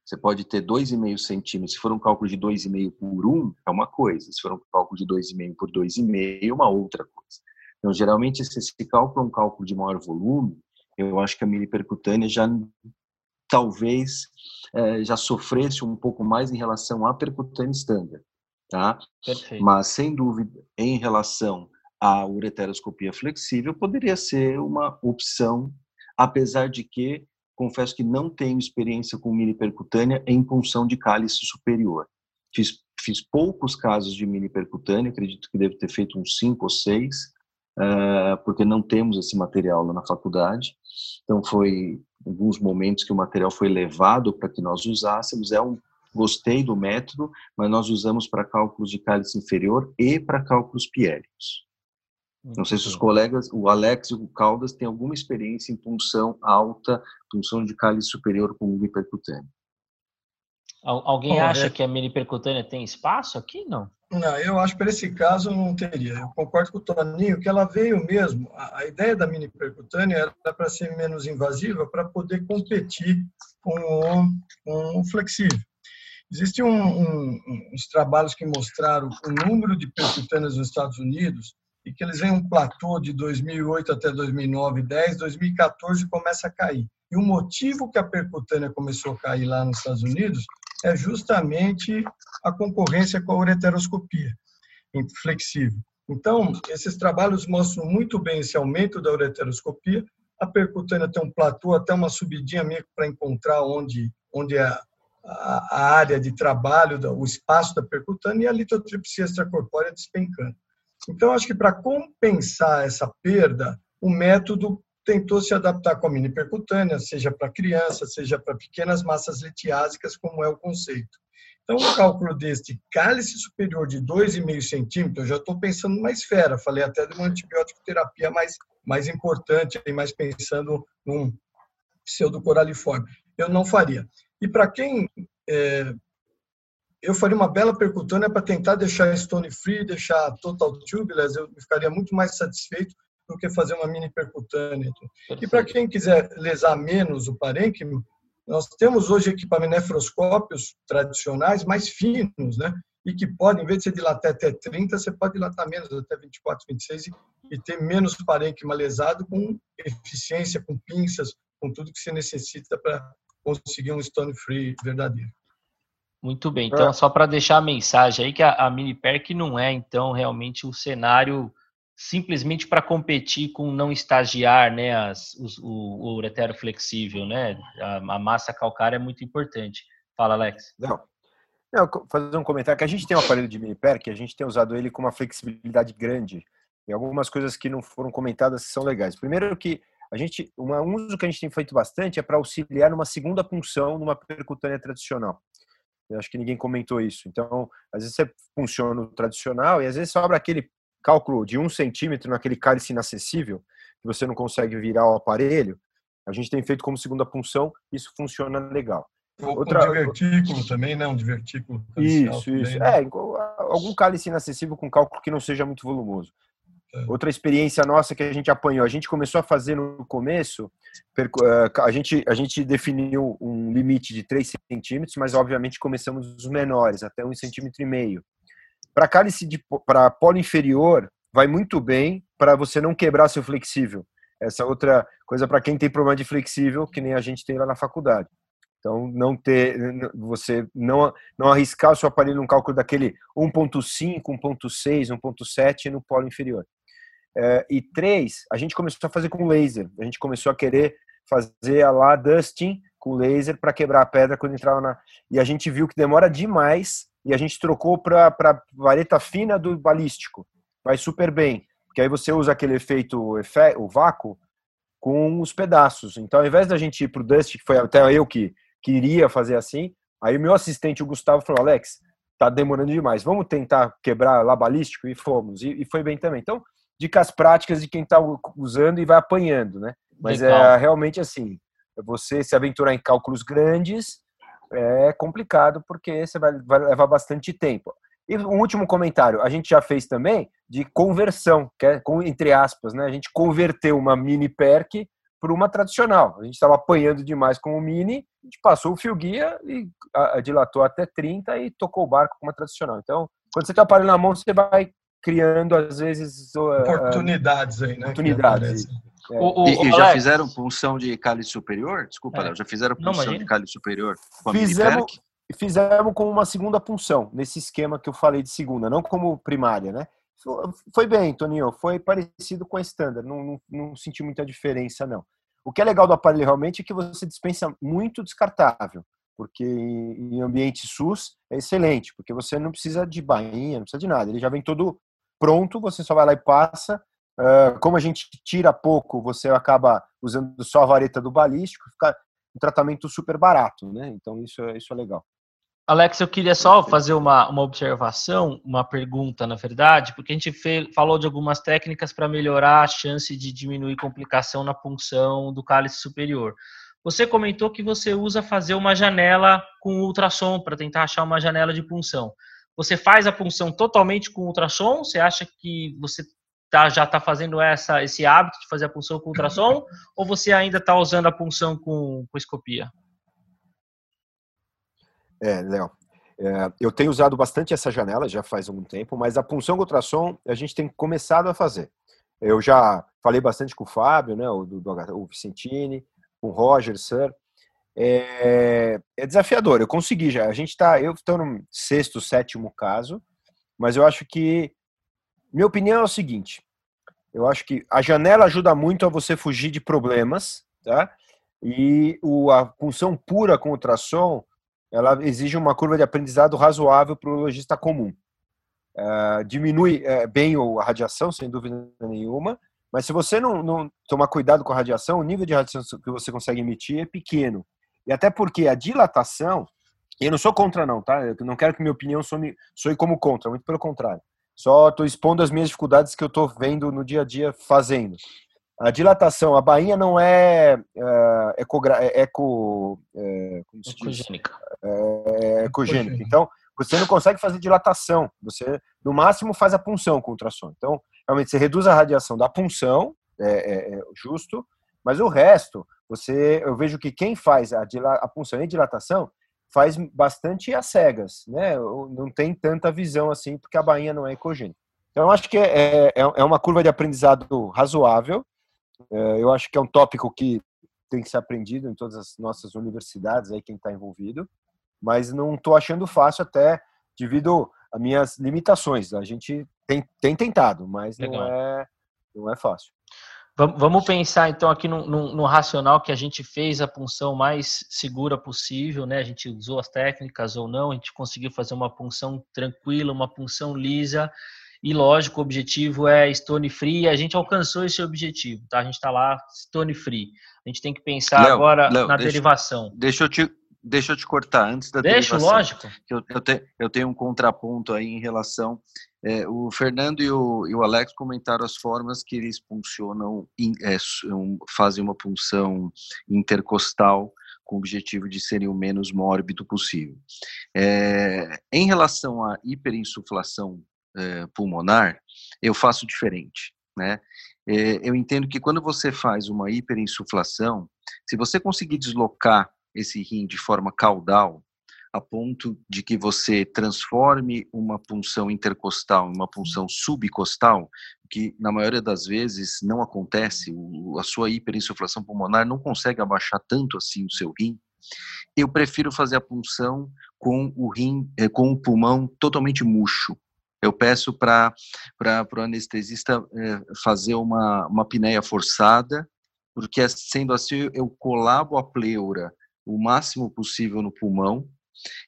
Você pode ter 2,5 centímetros, se for um cálculo de 2,5 por 1, é uma coisa, se for um cálculo de 2,5 por 2,5, é uma outra coisa. Então, geralmente, se esse cálculo é um cálculo de maior volume, eu acho que a mini percutânea já talvez é, já sofresse um pouco mais em relação à percutânea standard, tá? Perfeito. Mas sem dúvida, em relação à ureteroscopia flexível, poderia ser uma opção, apesar de que confesso que não tenho experiência com mini percutânea em punção de cálice superior. Fiz, fiz poucos casos de mini percutânea, acredito que devo ter feito uns cinco ou seis, uh, porque não temos esse material lá na faculdade. Então, foi alguns momentos que o material foi levado para que nós usássemos. É um gostei do método, mas nós usamos para cálculos de cálice inferior e para cálculos piéricos. Não sei se os colegas, o Alex e o Caldas, têm alguma experiência em punção alta, punção de cálice superior com hipercutâneo. Alguém Bom, acha é... que a mini percutânea tem espaço aqui? Não. Não, eu acho que para esse caso não teria. Eu concordo com o Toninho que ela veio mesmo. A, a ideia da mini percutânea era para ser menos invasiva, para poder competir com o, um flexível. Existem um, um, uns trabalhos que mostraram o número de percutâneas nos Estados Unidos e que eles vêm um platô de 2008 até 2009, 10, 2014 começa a cair. E o motivo que a percutânea começou a cair lá nos Estados Unidos é justamente a concorrência com a ureteroscopia flexível. Então, esses trabalhos mostram muito bem esse aumento da ureteroscopia. A percutânea tem um platô, até uma subidinha meio para encontrar onde, onde é a, a, área de trabalho, o espaço da percutânea, e a litotripsia extracorpórea despencando. Então, acho que para compensar essa perda, o método tentou se adaptar com a mini percutânea, seja para criança, seja para pequenas massas litiásicas, como é o conceito. Então, um cálculo deste cálice superior de 2,5 centímetros, eu já estou pensando numa esfera, falei até de uma antibiótico terapia mais, mais importante, mais pensando num pseudocoraliforme. Eu não faria. E para quem. É, eu faria uma bela percutânea para tentar deixar stone free, deixar total tubeless, eu ficaria muito mais satisfeito do que fazer uma mini percutânea. E para quem quiser lesar menos o parênquimo, nós temos hoje equipamentos nefroscópios tradicionais mais finos, né? E que podem, em vez de você dilatar até 30, você pode dilatar menos, até 24, 26, e, e ter menos parênquima lesado com eficiência, com pinças, com tudo que você necessita para conseguir um stone free verdadeiro. Muito bem. Então, só para deixar a mensagem aí que a, a mini perc não é, então, realmente o cenário simplesmente para competir com não estagiar, né, as, os, o, o uretero flexível, né, a, a, massa calcária é muito importante. Fala, Alex. Não, não, fazer um comentário que a gente tem um aparelho de mini que a gente tem usado ele com uma flexibilidade grande e algumas coisas que não foram comentadas são legais. Primeiro que a gente, um uso que a gente tem feito bastante é para auxiliar numa segunda punção numa percutânea tradicional. Eu acho que ninguém comentou isso. Então, às vezes você funciona o tradicional e às vezes sobra aquele cálculo de um centímetro naquele cálice inacessível, que você não consegue virar o aparelho, a gente tem feito como segunda punção, isso funciona legal. Ou Outra... de vertículo também, não, de vertículo. Isso, isso. Né? É, algum cálice inacessível com cálculo que não seja muito volumoso. É. Outra experiência nossa que a gente apanhou, a gente começou a fazer no começo, eh, a gente, a gente definiu um limite de 3 centímetros, mas obviamente começamos os menores, até 1,5 centímetro e meio. Para cálice de para polo inferior, vai muito bem para você não quebrar seu flexível. Essa é outra coisa para quem tem problema de flexível, que nem a gente tem lá na faculdade. Então, não ter, você não, não arriscar o seu aparelho num cálculo daquele 1.5, 1.6, 1.7 no polo inferior. É, e três, a gente começou a fazer com laser. A gente começou a querer fazer a lá dusting com laser para quebrar a pedra quando entrava na. E a gente viu que demora demais e a gente trocou para vareta fina do balístico. Vai super bem, porque aí você usa aquele efeito, o vácuo, com os pedaços. Então, ao invés da gente ir para o Dust, que foi até eu que queria fazer assim, aí o meu assistente, o Gustavo, falou: Alex, tá demorando demais, vamos tentar quebrar lá balístico? E fomos, e, e foi bem também. Então, dicas práticas de quem está usando e vai apanhando, né? Mas Legal. é realmente assim, você se aventurar em cálculos grandes é complicado porque você vai, vai levar bastante tempo. E um último comentário, a gente já fez também de conversão, que é com, entre aspas, né? A gente converteu uma mini perk para uma tradicional. A gente estava apanhando demais com o mini, a gente passou o fio guia e a, a dilatou até 30 e tocou o barco com uma tradicional. Então, quando você tem o aparelho na mão, você vai criando, às vezes, oportunidades aí, né? Oportunidades. É. O, o, e, e já fizeram punção de cálice superior? Desculpa, é. Léo, já fizeram punção Não, de cálice superior com a fizemos, fizemos com uma segunda punção, nesse esquema que eu falei de segunda, não como primária, né? Foi bem, Toninho, foi parecido com a standard, não, não, não senti muita diferença, não. O que é legal do aparelho realmente é que você dispensa muito descartável, porque em ambiente SUS é excelente, porque você não precisa de bainha, não precisa de nada, ele já vem todo pronto, você só vai lá e passa, Uh, como a gente tira pouco, você acaba usando só a vareta do balístico, fica um tratamento super barato, né? Então isso é, isso é legal. Alex, eu queria só fazer uma, uma observação, uma pergunta, na verdade, porque a gente fez, falou de algumas técnicas para melhorar a chance de diminuir complicação na punção do cálice superior. Você comentou que você usa fazer uma janela com ultrassom para tentar achar uma janela de punção. Você faz a punção totalmente com ultrassom? Você acha que você tá, já está fazendo essa, esse hábito de fazer a punção com ultrassom ou você ainda está usando a punção com, com escopia? É, Léo, é, eu tenho usado bastante essa janela já faz algum tempo, mas a punção com ultrassom a gente tem começado a fazer. Eu já falei bastante com o Fábio, né, o, do, do o Vicentini, com o Roger, Sir. É, é, desafiador, eu consegui já. A gente está, eu estou no sexto, sétimo caso, mas eu acho que minha opinião é o seguinte: eu acho que a janela ajuda muito a você fugir de problemas, tá? E o, a função pura com ultrassom, ela exige uma curva de aprendizado razoável para o lojista comum. Uh, diminui uh, bem a radiação, sem dúvida nenhuma, mas se você não, não, tomar cuidado com a radiação, o nível de radiação que você consegue emitir é pequeno. E até porque a dilatação, eu não sou contra não, tá? Eu não quero que minha opinião soe, soe como contra, muito pelo contrário. Só estou expondo as minhas dificuldades que eu estou vendo no dia a dia fazendo. A dilatação, a bainha não é, é, ecogra, é eco, é, como se ecogênica. É, é ecogênica. Então, você não consegue fazer dilatação. Você, no máximo, faz a punção com ultrassom. Então, realmente, você reduz a radiação da punção, é, é, é justo, mas o resto, você, eu vejo que quem faz a, a punção e dilatação faz bastante às cegas, né? Não tem tanta visão assim, porque a bainha não é ecogênica. Então, eu acho que é, é, é uma curva de aprendizado razoável. É, eu acho que é um tópico que tem que ser aprendido em todas as nossas universidades, aí quem está envolvido. Mas não estou achando fácil até devido a minhas limitações. A gente tem, tem tentado, mas não é, não é fácil. Vamos pensar então aqui no, no, no, racional que a gente fez a punção mais segura possível, né? A gente usou as técnicas ou não, a gente conseguiu fazer uma punção tranquila, uma punção lisa. E lógico, o objetivo é stone free. A gente alcançou esse objetivo, tá? A gente está lá stone free. A gente tem que pensar agora na deixa, derivação. Deixa eu te deixa eu te cortar antes da Deixa, derivação. lógico. Eu, eu, te, eu tenho um contraponto aí em relação é, o Fernando e o, e o, Alex comentaram as formas que eles puncionam, é, fazem uma punção intercostal com o objetivo de serem o menos mórbido possível. É, em relação à hiperinsuflação é, pulmonar, eu faço diferente. Né? É, eu entendo que quando você faz uma hiperinsuflação, se você conseguir deslocar esse rim de forma caudal, a ponto de que você transforme uma punção intercostal em uma punção subcostal, que na maioria das vezes não acontece, a sua hiperinsuflação pulmonar não consegue abaixar tanto assim o seu rim, eu prefiro fazer a punção com o rim, eh, com o pulmão totalmente murcho. Eu peço para o anestesista eh, fazer uma, uma pinéia forçada, porque sendo assim eu colabo a pleura o máximo possível no pulmão,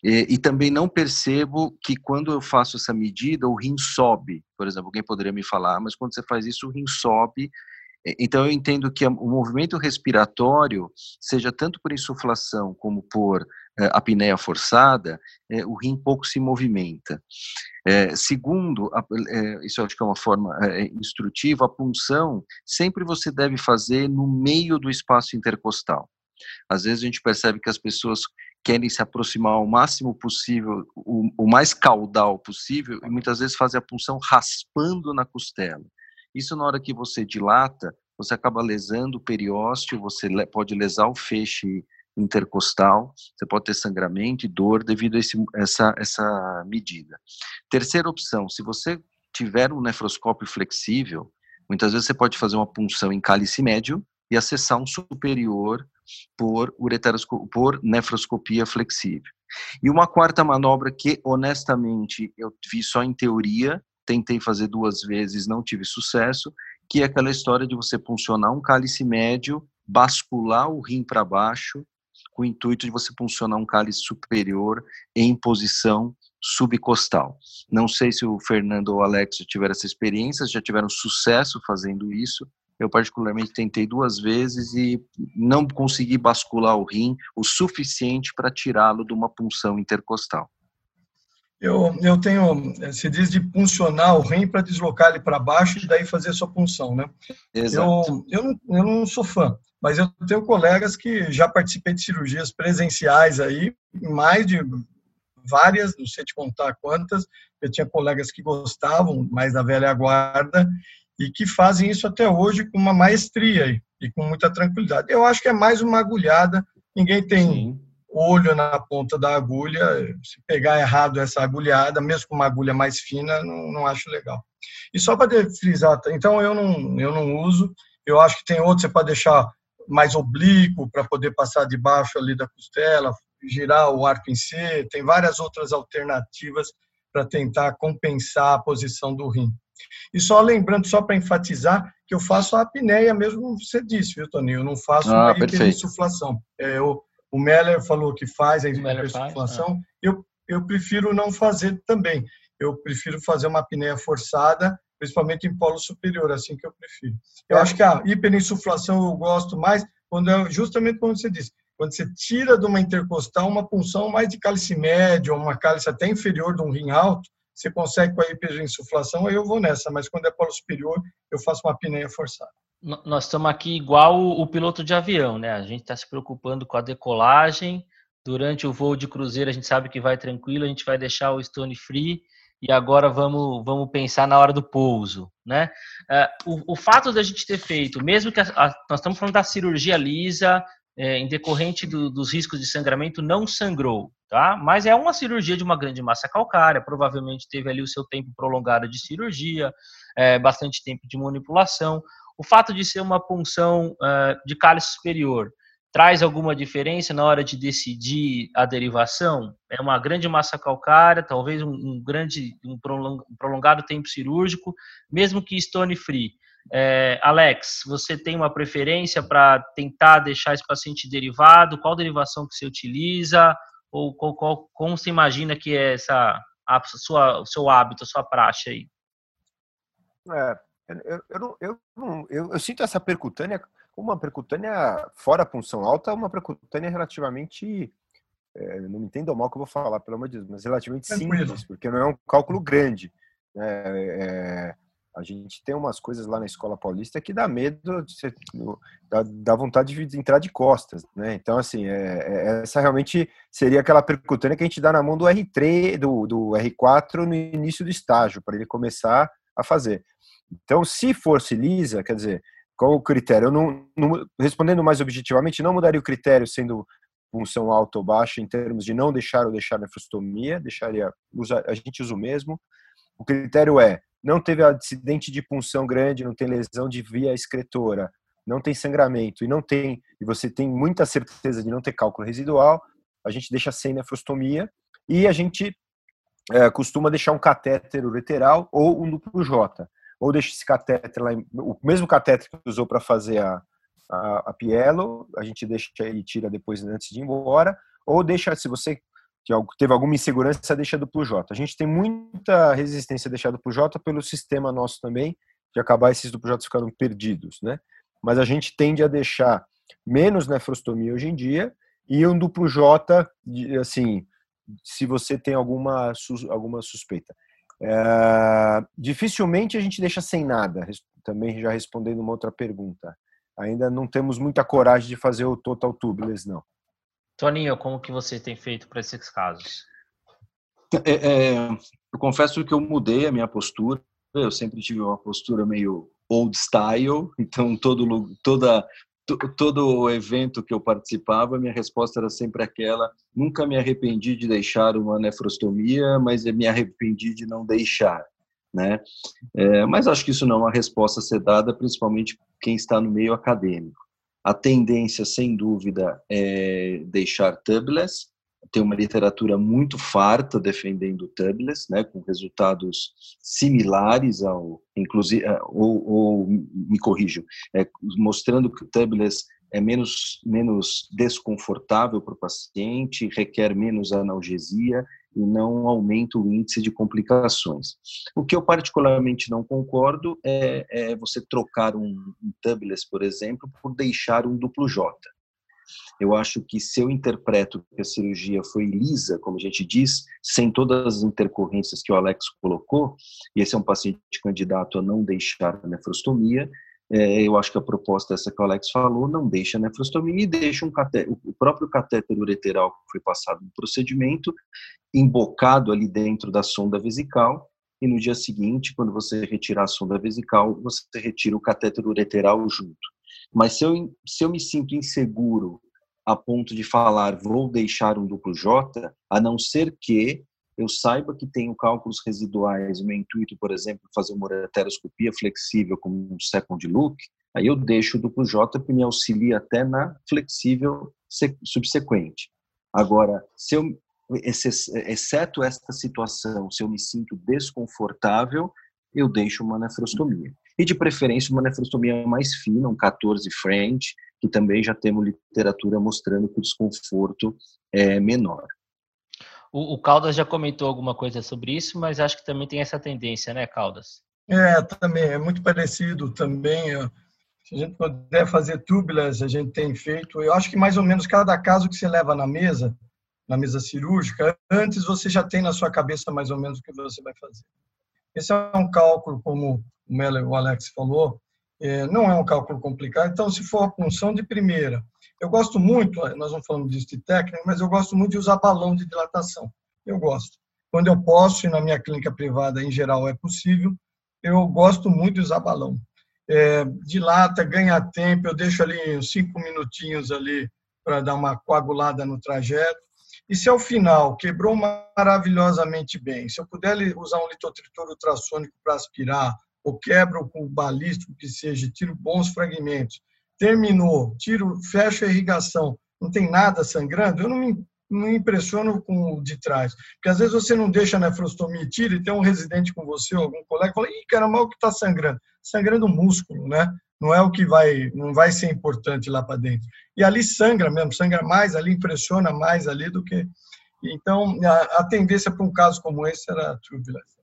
E, e, também não percebo que quando eu faço essa medida, o rim sobe. Por exemplo, alguém poderia me falar, mas quando você faz isso, o rim sobe. Então, eu entendo que o movimento respiratório, seja tanto por insuflação como por é, apneia forçada, é, o rim pouco se movimenta. É, segundo, isso eu acho que é uma forma instrutiva, a punção sempre você deve fazer no meio do espaço intercostal. Às vezes a gente percebe que as pessoas querem se aproximar o máximo possível, o, o mais caudal possível, e muitas vezes fazem a punção raspando na costela. Isso na hora que você dilata, você acaba lesando o periósteo, você pode lesar o feixe intercostal, você pode ter sangramento e dor devido a esse, essa, essa medida. Terceira opção, se você tiver um nefroscópio flexível, muitas vezes você pode fazer uma punção em cálice médio e acessar um superior por, por nefroscopia flexível. E uma quarta manobra que, honestamente, eu vi só em teoria, tentei fazer duas vezes, não tive sucesso, que é aquela história de você puncionar um cálice médio, bascular o rim para baixo, com o intuito de você puncionar um cálice superior em posição subcostal. Não sei se o Fernando ou o Alex tiveram essa experiência, já tiveram sucesso fazendo isso, eu, particularmente, tentei duas vezes e não consegui bascular o rim o suficiente para tirá-lo de uma punção intercostal. Eu, eu tenho, se diz de puncionar o rim para deslocar ele para baixo e daí fazer sua punção, né? Exato. Eu, eu, não, eu não sou fã, mas eu tenho colegas que já participei de cirurgias presenciais aí, mais de várias, não sei te contar quantas, eu tinha colegas que gostavam mais da velha guarda e que fazem isso até hoje com uma maestria e com muita tranquilidade. Eu acho que é mais uma agulhada, ninguém tem Sim. olho na ponta da agulha, se pegar errado essa agulhada, mesmo com uma agulha mais fina, não, não acho legal. E só para frisar, então eu não, eu não uso, eu acho que tem outros, você pode deixar mais oblíquo para poder passar debaixo ali da costela, girar o arco em C, tem várias outras alternativas para tentar compensar a posição do rim. E só lembrando, só para enfatizar, que eu faço a apneia mesmo, como você disse, viu, Toninho? Eu não faço ah, a hiperinsuflação. É, eu, o Meller falou que faz a hiperinsuflação. É. Eu, eu prefiro não fazer também. Eu prefiro fazer uma apneia forçada, principalmente em polo superior, assim que eu prefiro. Eu é. acho que a hiperinsuflação eu gosto mais, quando é justamente como você disse, quando você tira de uma intercostal uma punção mais de cálice médio, uma cálice até inferior de um rim alto, você consegue com a hiperinsuflação, aí eu vou nessa, mas quando é polo superior, eu faço uma apneia forçada. Nós estamos aqui igual o piloto de avião, né? A gente está se preocupando com a decolagem. Durante o voo de cruzeiro, a gente sabe que vai tranquilo, a gente vai deixar o stone free e agora vamos, vamos pensar na hora do pouso, né? É, o, o fato da gente ter feito, mesmo que a, a, nós estamos falando da cirurgia lisa, é, em decorrente do, dos riscos de sangramento, não sangrou, tá? Mas é uma cirurgia de uma grande massa calcária, provavelmente teve ali o seu tempo prolongado de cirurgia, é, bastante tempo de manipulação. O fato de ser uma punção é, de cálice superior traz alguma diferença na hora de decidir a derivação? É uma grande massa calcária, talvez um, um grande, um prolongado tempo cirúrgico, mesmo que stone free. É, Alex, você tem uma preferência para tentar deixar esse paciente derivado? Qual derivação que você utiliza? Ou qual, qual, como você imagina que é essa, a sua, o seu hábito, a sua praxe aí? É, eu, eu, eu, eu, eu sinto essa percutânea como uma percutânea fora a punção alta, uma percutânea relativamente é, não me entendam mal que eu vou falar, pelo amor de Deus, mas relativamente simples, porque não é um cálculo grande. Né? É, a gente tem umas coisas lá na escola paulista que dá medo, ser, dá, dá, vontade de entrar de costas, né? Então, assim, é, é, essa realmente seria aquela percutânea que a gente dá na mão do R3, do, do R4 no início do estágio, para ele começar a fazer. Então, se fosse lisa, quer dizer, qual o critério? Eu não, não, respondendo mais objetivamente, não mudaria o critério sendo função alta ou baixa em termos de não deixar ou deixar nefrostomia, deixaria, a gente usa o mesmo. O critério é não teve acidente de punção grande, não tem lesão de via excretora, não tem sangramento e não tem e você tem muita certeza de não ter cálculo residual, a gente deixa sem nefrostomia e a gente é, costuma deixar um catéter ureteral ou um duplo J, ou deixa esse catéter lá, o mesmo catéter que usou para fazer a, a, a pielo, a gente deixa e tira depois antes de ir embora, ou deixa, se você teve alguma insegurança deixa duplo J. A gente tem muita resistência deixar duplo J pelo sistema nosso também, de acabar esses duplo J ficando perdidos, né? Mas a gente tende a deixar menos nefrostomia hoje em dia e um duplo J, assim, se você tem alguma, alguma suspeita. É, dificilmente a gente deixa sem nada, também já respondendo uma outra pergunta. Ainda não temos muita coragem de fazer o total tubeless, não. Toninho, como que você tem feito para esses casos? É, é, eu confesso que eu mudei a minha postura. Eu sempre tive uma postura meio old style, então todo toda todo evento que eu participava, minha resposta era sempre aquela: nunca me arrependi de deixar uma nefrostomia, mas me arrependi de não deixar, né? É, mas acho que isso não é uma resposta a ser dada, principalmente quem está no meio acadêmico. A tendência, sem dúvida, é deixar tubeless. Tem uma literatura muito farta defendendo tubeless, né, com resultados similares ao, inclusive, é, ou, ou me corrijo, é, mostrando que o tubeless é menos, menos desconfortável para o paciente, requer menos analgesia e não aumenta o índice de complicações. O que eu particularmente não concordo é, é você trocar um, um tubeless, por exemplo, por deixar um duplo J. Eu acho que se eu interpreto que a cirurgia foi lisa, como a gente diz, sem todas as intercorrências que o Alex colocou, e esse é um paciente candidato a não deixar a nefrostomia, é, eu acho que a proposta essa que o Alex falou não deixa nefrostomia e deixa um caté o próprio catéter ureteral que foi passado no procedimento embocado ali dentro da sonda vesical e no dia seguinte, quando você retirar a sonda vesical, você retira o catéter ureteral junto. Mas se eu, se eu me sinto inseguro a ponto de falar vou deixar um duplo J, a não ser que eu saiba que tenho cálculos residuais, meu intuito, por exemplo, fazer uma ureteroscopia flexível como um second look, aí eu deixo o duplo J que me auxilia até na flexível subsequente. Agora, se eu, exceto esta situação, se eu me sinto desconfortável, eu deixo uma nefrostomia. E de preferência uma nefrostomia mais fina, um 14 French, que também já temos literatura mostrando que o desconforto é menor. O, o Caldas já comentou alguma coisa sobre isso, mas acho que também tem essa tendência, né, Caldas? É, também, é muito parecido também. Se a gente puder fazer tubeless, a gente tem feito. Eu acho que mais ou menos cada caso que você leva na mesa, na mesa cirúrgica, antes você já tem na sua cabeça mais ou menos o que você vai fazer. Esse é um cálculo, como o Alex falou, é, não é um cálculo complicado. Então, se for a punção de primeira, eu gosto muito, nós não falamos disso de técnica, mas eu gosto muito de usar balão de dilatação. Eu gosto. Quando eu posso, e na minha clínica privada em geral é possível, eu gosto muito de usar balão. É, dilata, ganha tempo, eu deixo ali uns cinco minutinhos ali para dar uma coagulada no trajeto. E se ao final quebrou maravilhosamente bem, se eu puder usar um litotritor ultrassônico para aspirar, ou quebro com balístico que seja, tiro bons fragmentos, terminou, tiro, fecho a irrigação, não tem nada sangrando, eu não me, não me impressiono com o de trás. Porque às vezes você não deixa na nefrostomia e tira e tem um residente com você, algum colega, fala, ih, caramba, o que está sangrando? Sangrando o músculo, né? Não é o que vai, não vai ser importante lá para dentro. E ali sangra mesmo, sangra mais, ali impressiona mais ali do que. Então, a, a tendência para um caso como esse era turbulência.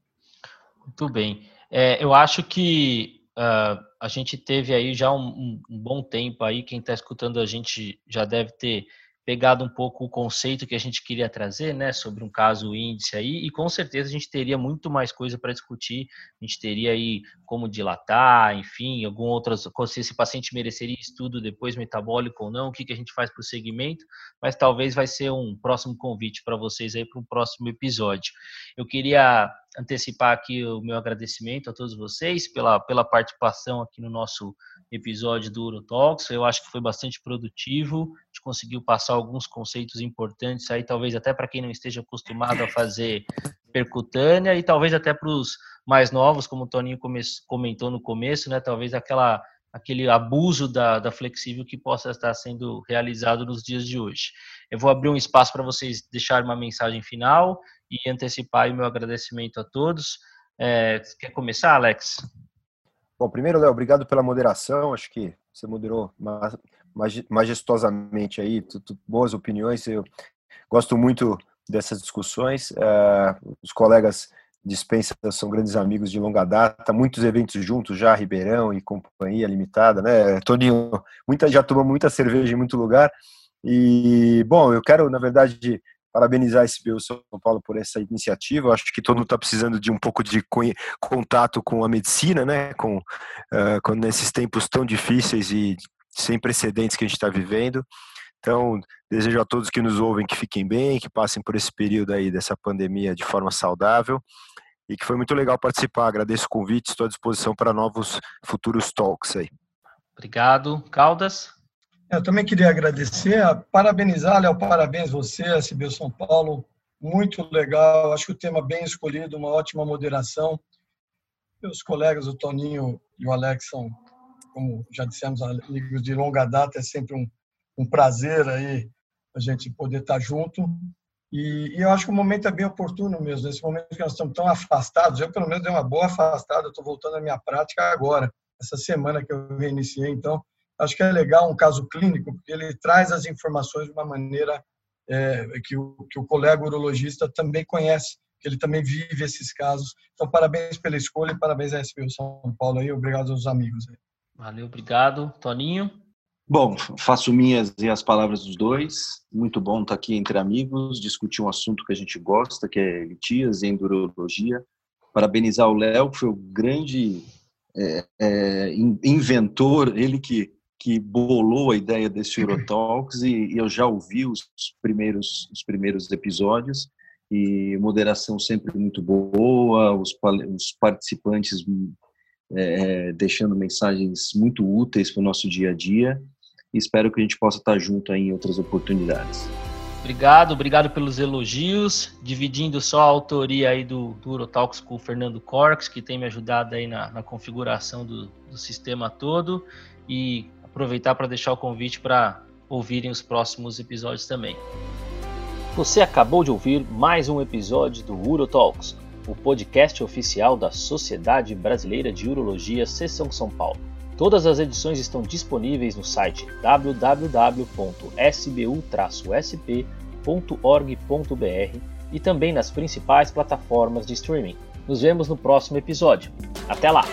Muito bem. É, eu acho que uh, a gente teve aí já um, um bom tempo aí, quem está escutando a gente já deve ter pegado um pouco o conceito que a gente queria trazer, né, sobre um caso índice aí, e com certeza a gente teria muito mais coisa para discutir, a gente teria aí como dilatar, enfim, algum outras, se esse paciente mereceria estudo depois metabólico ou não, o que, que a gente faz para o segmento, mas talvez vai ser um próximo convite para vocês aí para um próximo episódio. Eu queria antecipar aqui o meu agradecimento a todos vocês pela, pela participação aqui no nosso episódio do Urotalks. Eu acho que foi bastante produtivo, conseguiu passar alguns conceitos importantes aí, talvez até para quem não esteja acostumado a fazer percutânea e talvez até para os mais novos, como o Toninho comentou no começo, né? Talvez aquela aquele abuso da, da flexível que possa estar sendo realizado nos dias de hoje. Eu vou abrir um espaço para vocês deixarem uma mensagem final e antecipar o meu agradecimento a todos. É, quer começar, Alex? Bom, primeiro, Léo, obrigado pela moderação. Acho que você moderou majestosamente aí, boas opiniões. Eu gosto muito dessas discussões. Uh, os colegas dispensa são grandes amigos de longa data, muitos eventos juntos já, Ribeirão e Companhia Limitada, né? Toninho, muita, já tomou muita cerveja em muito lugar. E, bom, eu quero, na verdade, parabenizar esse BU São Paulo por essa iniciativa. Eu acho que todo mundo está precisando de um pouco de contato com a medicina, né? Com, uh, com nesses tempos tão difíceis e sem precedentes que a gente está vivendo. Então, desejo a todos que nos ouvem que fiquem bem, que passem por esse período aí dessa pandemia de forma saudável e que foi muito legal participar. Agradeço o convite, estou à disposição para novos futuros talks aí. Obrigado. Caldas? Eu também queria agradecer, parabenizar, Léo, parabéns você, SBU São Paulo, muito legal, acho que o tema bem escolhido, uma ótima moderação. Meus colegas, o Toninho e o Alex, são, como já dissemos, amigos de longa data, é sempre um um prazer aí a gente poder estar junto. E, e, eu acho que o momento é bem oportuno mesmo. Nesse momento que nós estamos tão afastados, eu pelo menos dei uma boa afastada, estou voltando à minha prática agora, essa semana que eu reiniciei. Então, acho que é legal um caso clínico, porque ele traz as informações de uma maneira é, que, o, que o colega urologista também conhece, que ele também vive esses casos. Então, parabéns pela escolha e parabéns à SBU São Paulo aí, obrigado aos amigos. Aí. Valeu, obrigado. Toninho? Bom, faço minhas e as palavras dos dois. Muito bom estar aqui entre amigos, discutir um assunto que a gente gosta, que é litias e endurologia. Parabenizar o Léo, que foi o grande é, é, inventor, ele que, que bolou a ideia desse Eurotalks e, e eu já ouvi os primeiros, os primeiros episódios e moderação sempre muito boa, os, os participantes é, deixando mensagens muito úteis para o nosso dia a dia e espero que a gente possa estar junto aí em outras oportunidades. Obrigado, obrigado pelos elogios, dividindo só a autoria aí do, do Urotalks com o Fernando Corks, que tem me ajudado aí na, na configuração do, do sistema todo, e aproveitar para deixar o convite para ouvirem os próximos episódios também. Você acabou de ouvir mais um episódio do Urotalks, o podcast oficial da Sociedade Brasileira de Urologia Seção São Paulo. Todas as edições estão disponíveis no site www.sbu-sp.org.br e também nas principais plataformas de streaming. Nos vemos no próximo episódio. Até lá!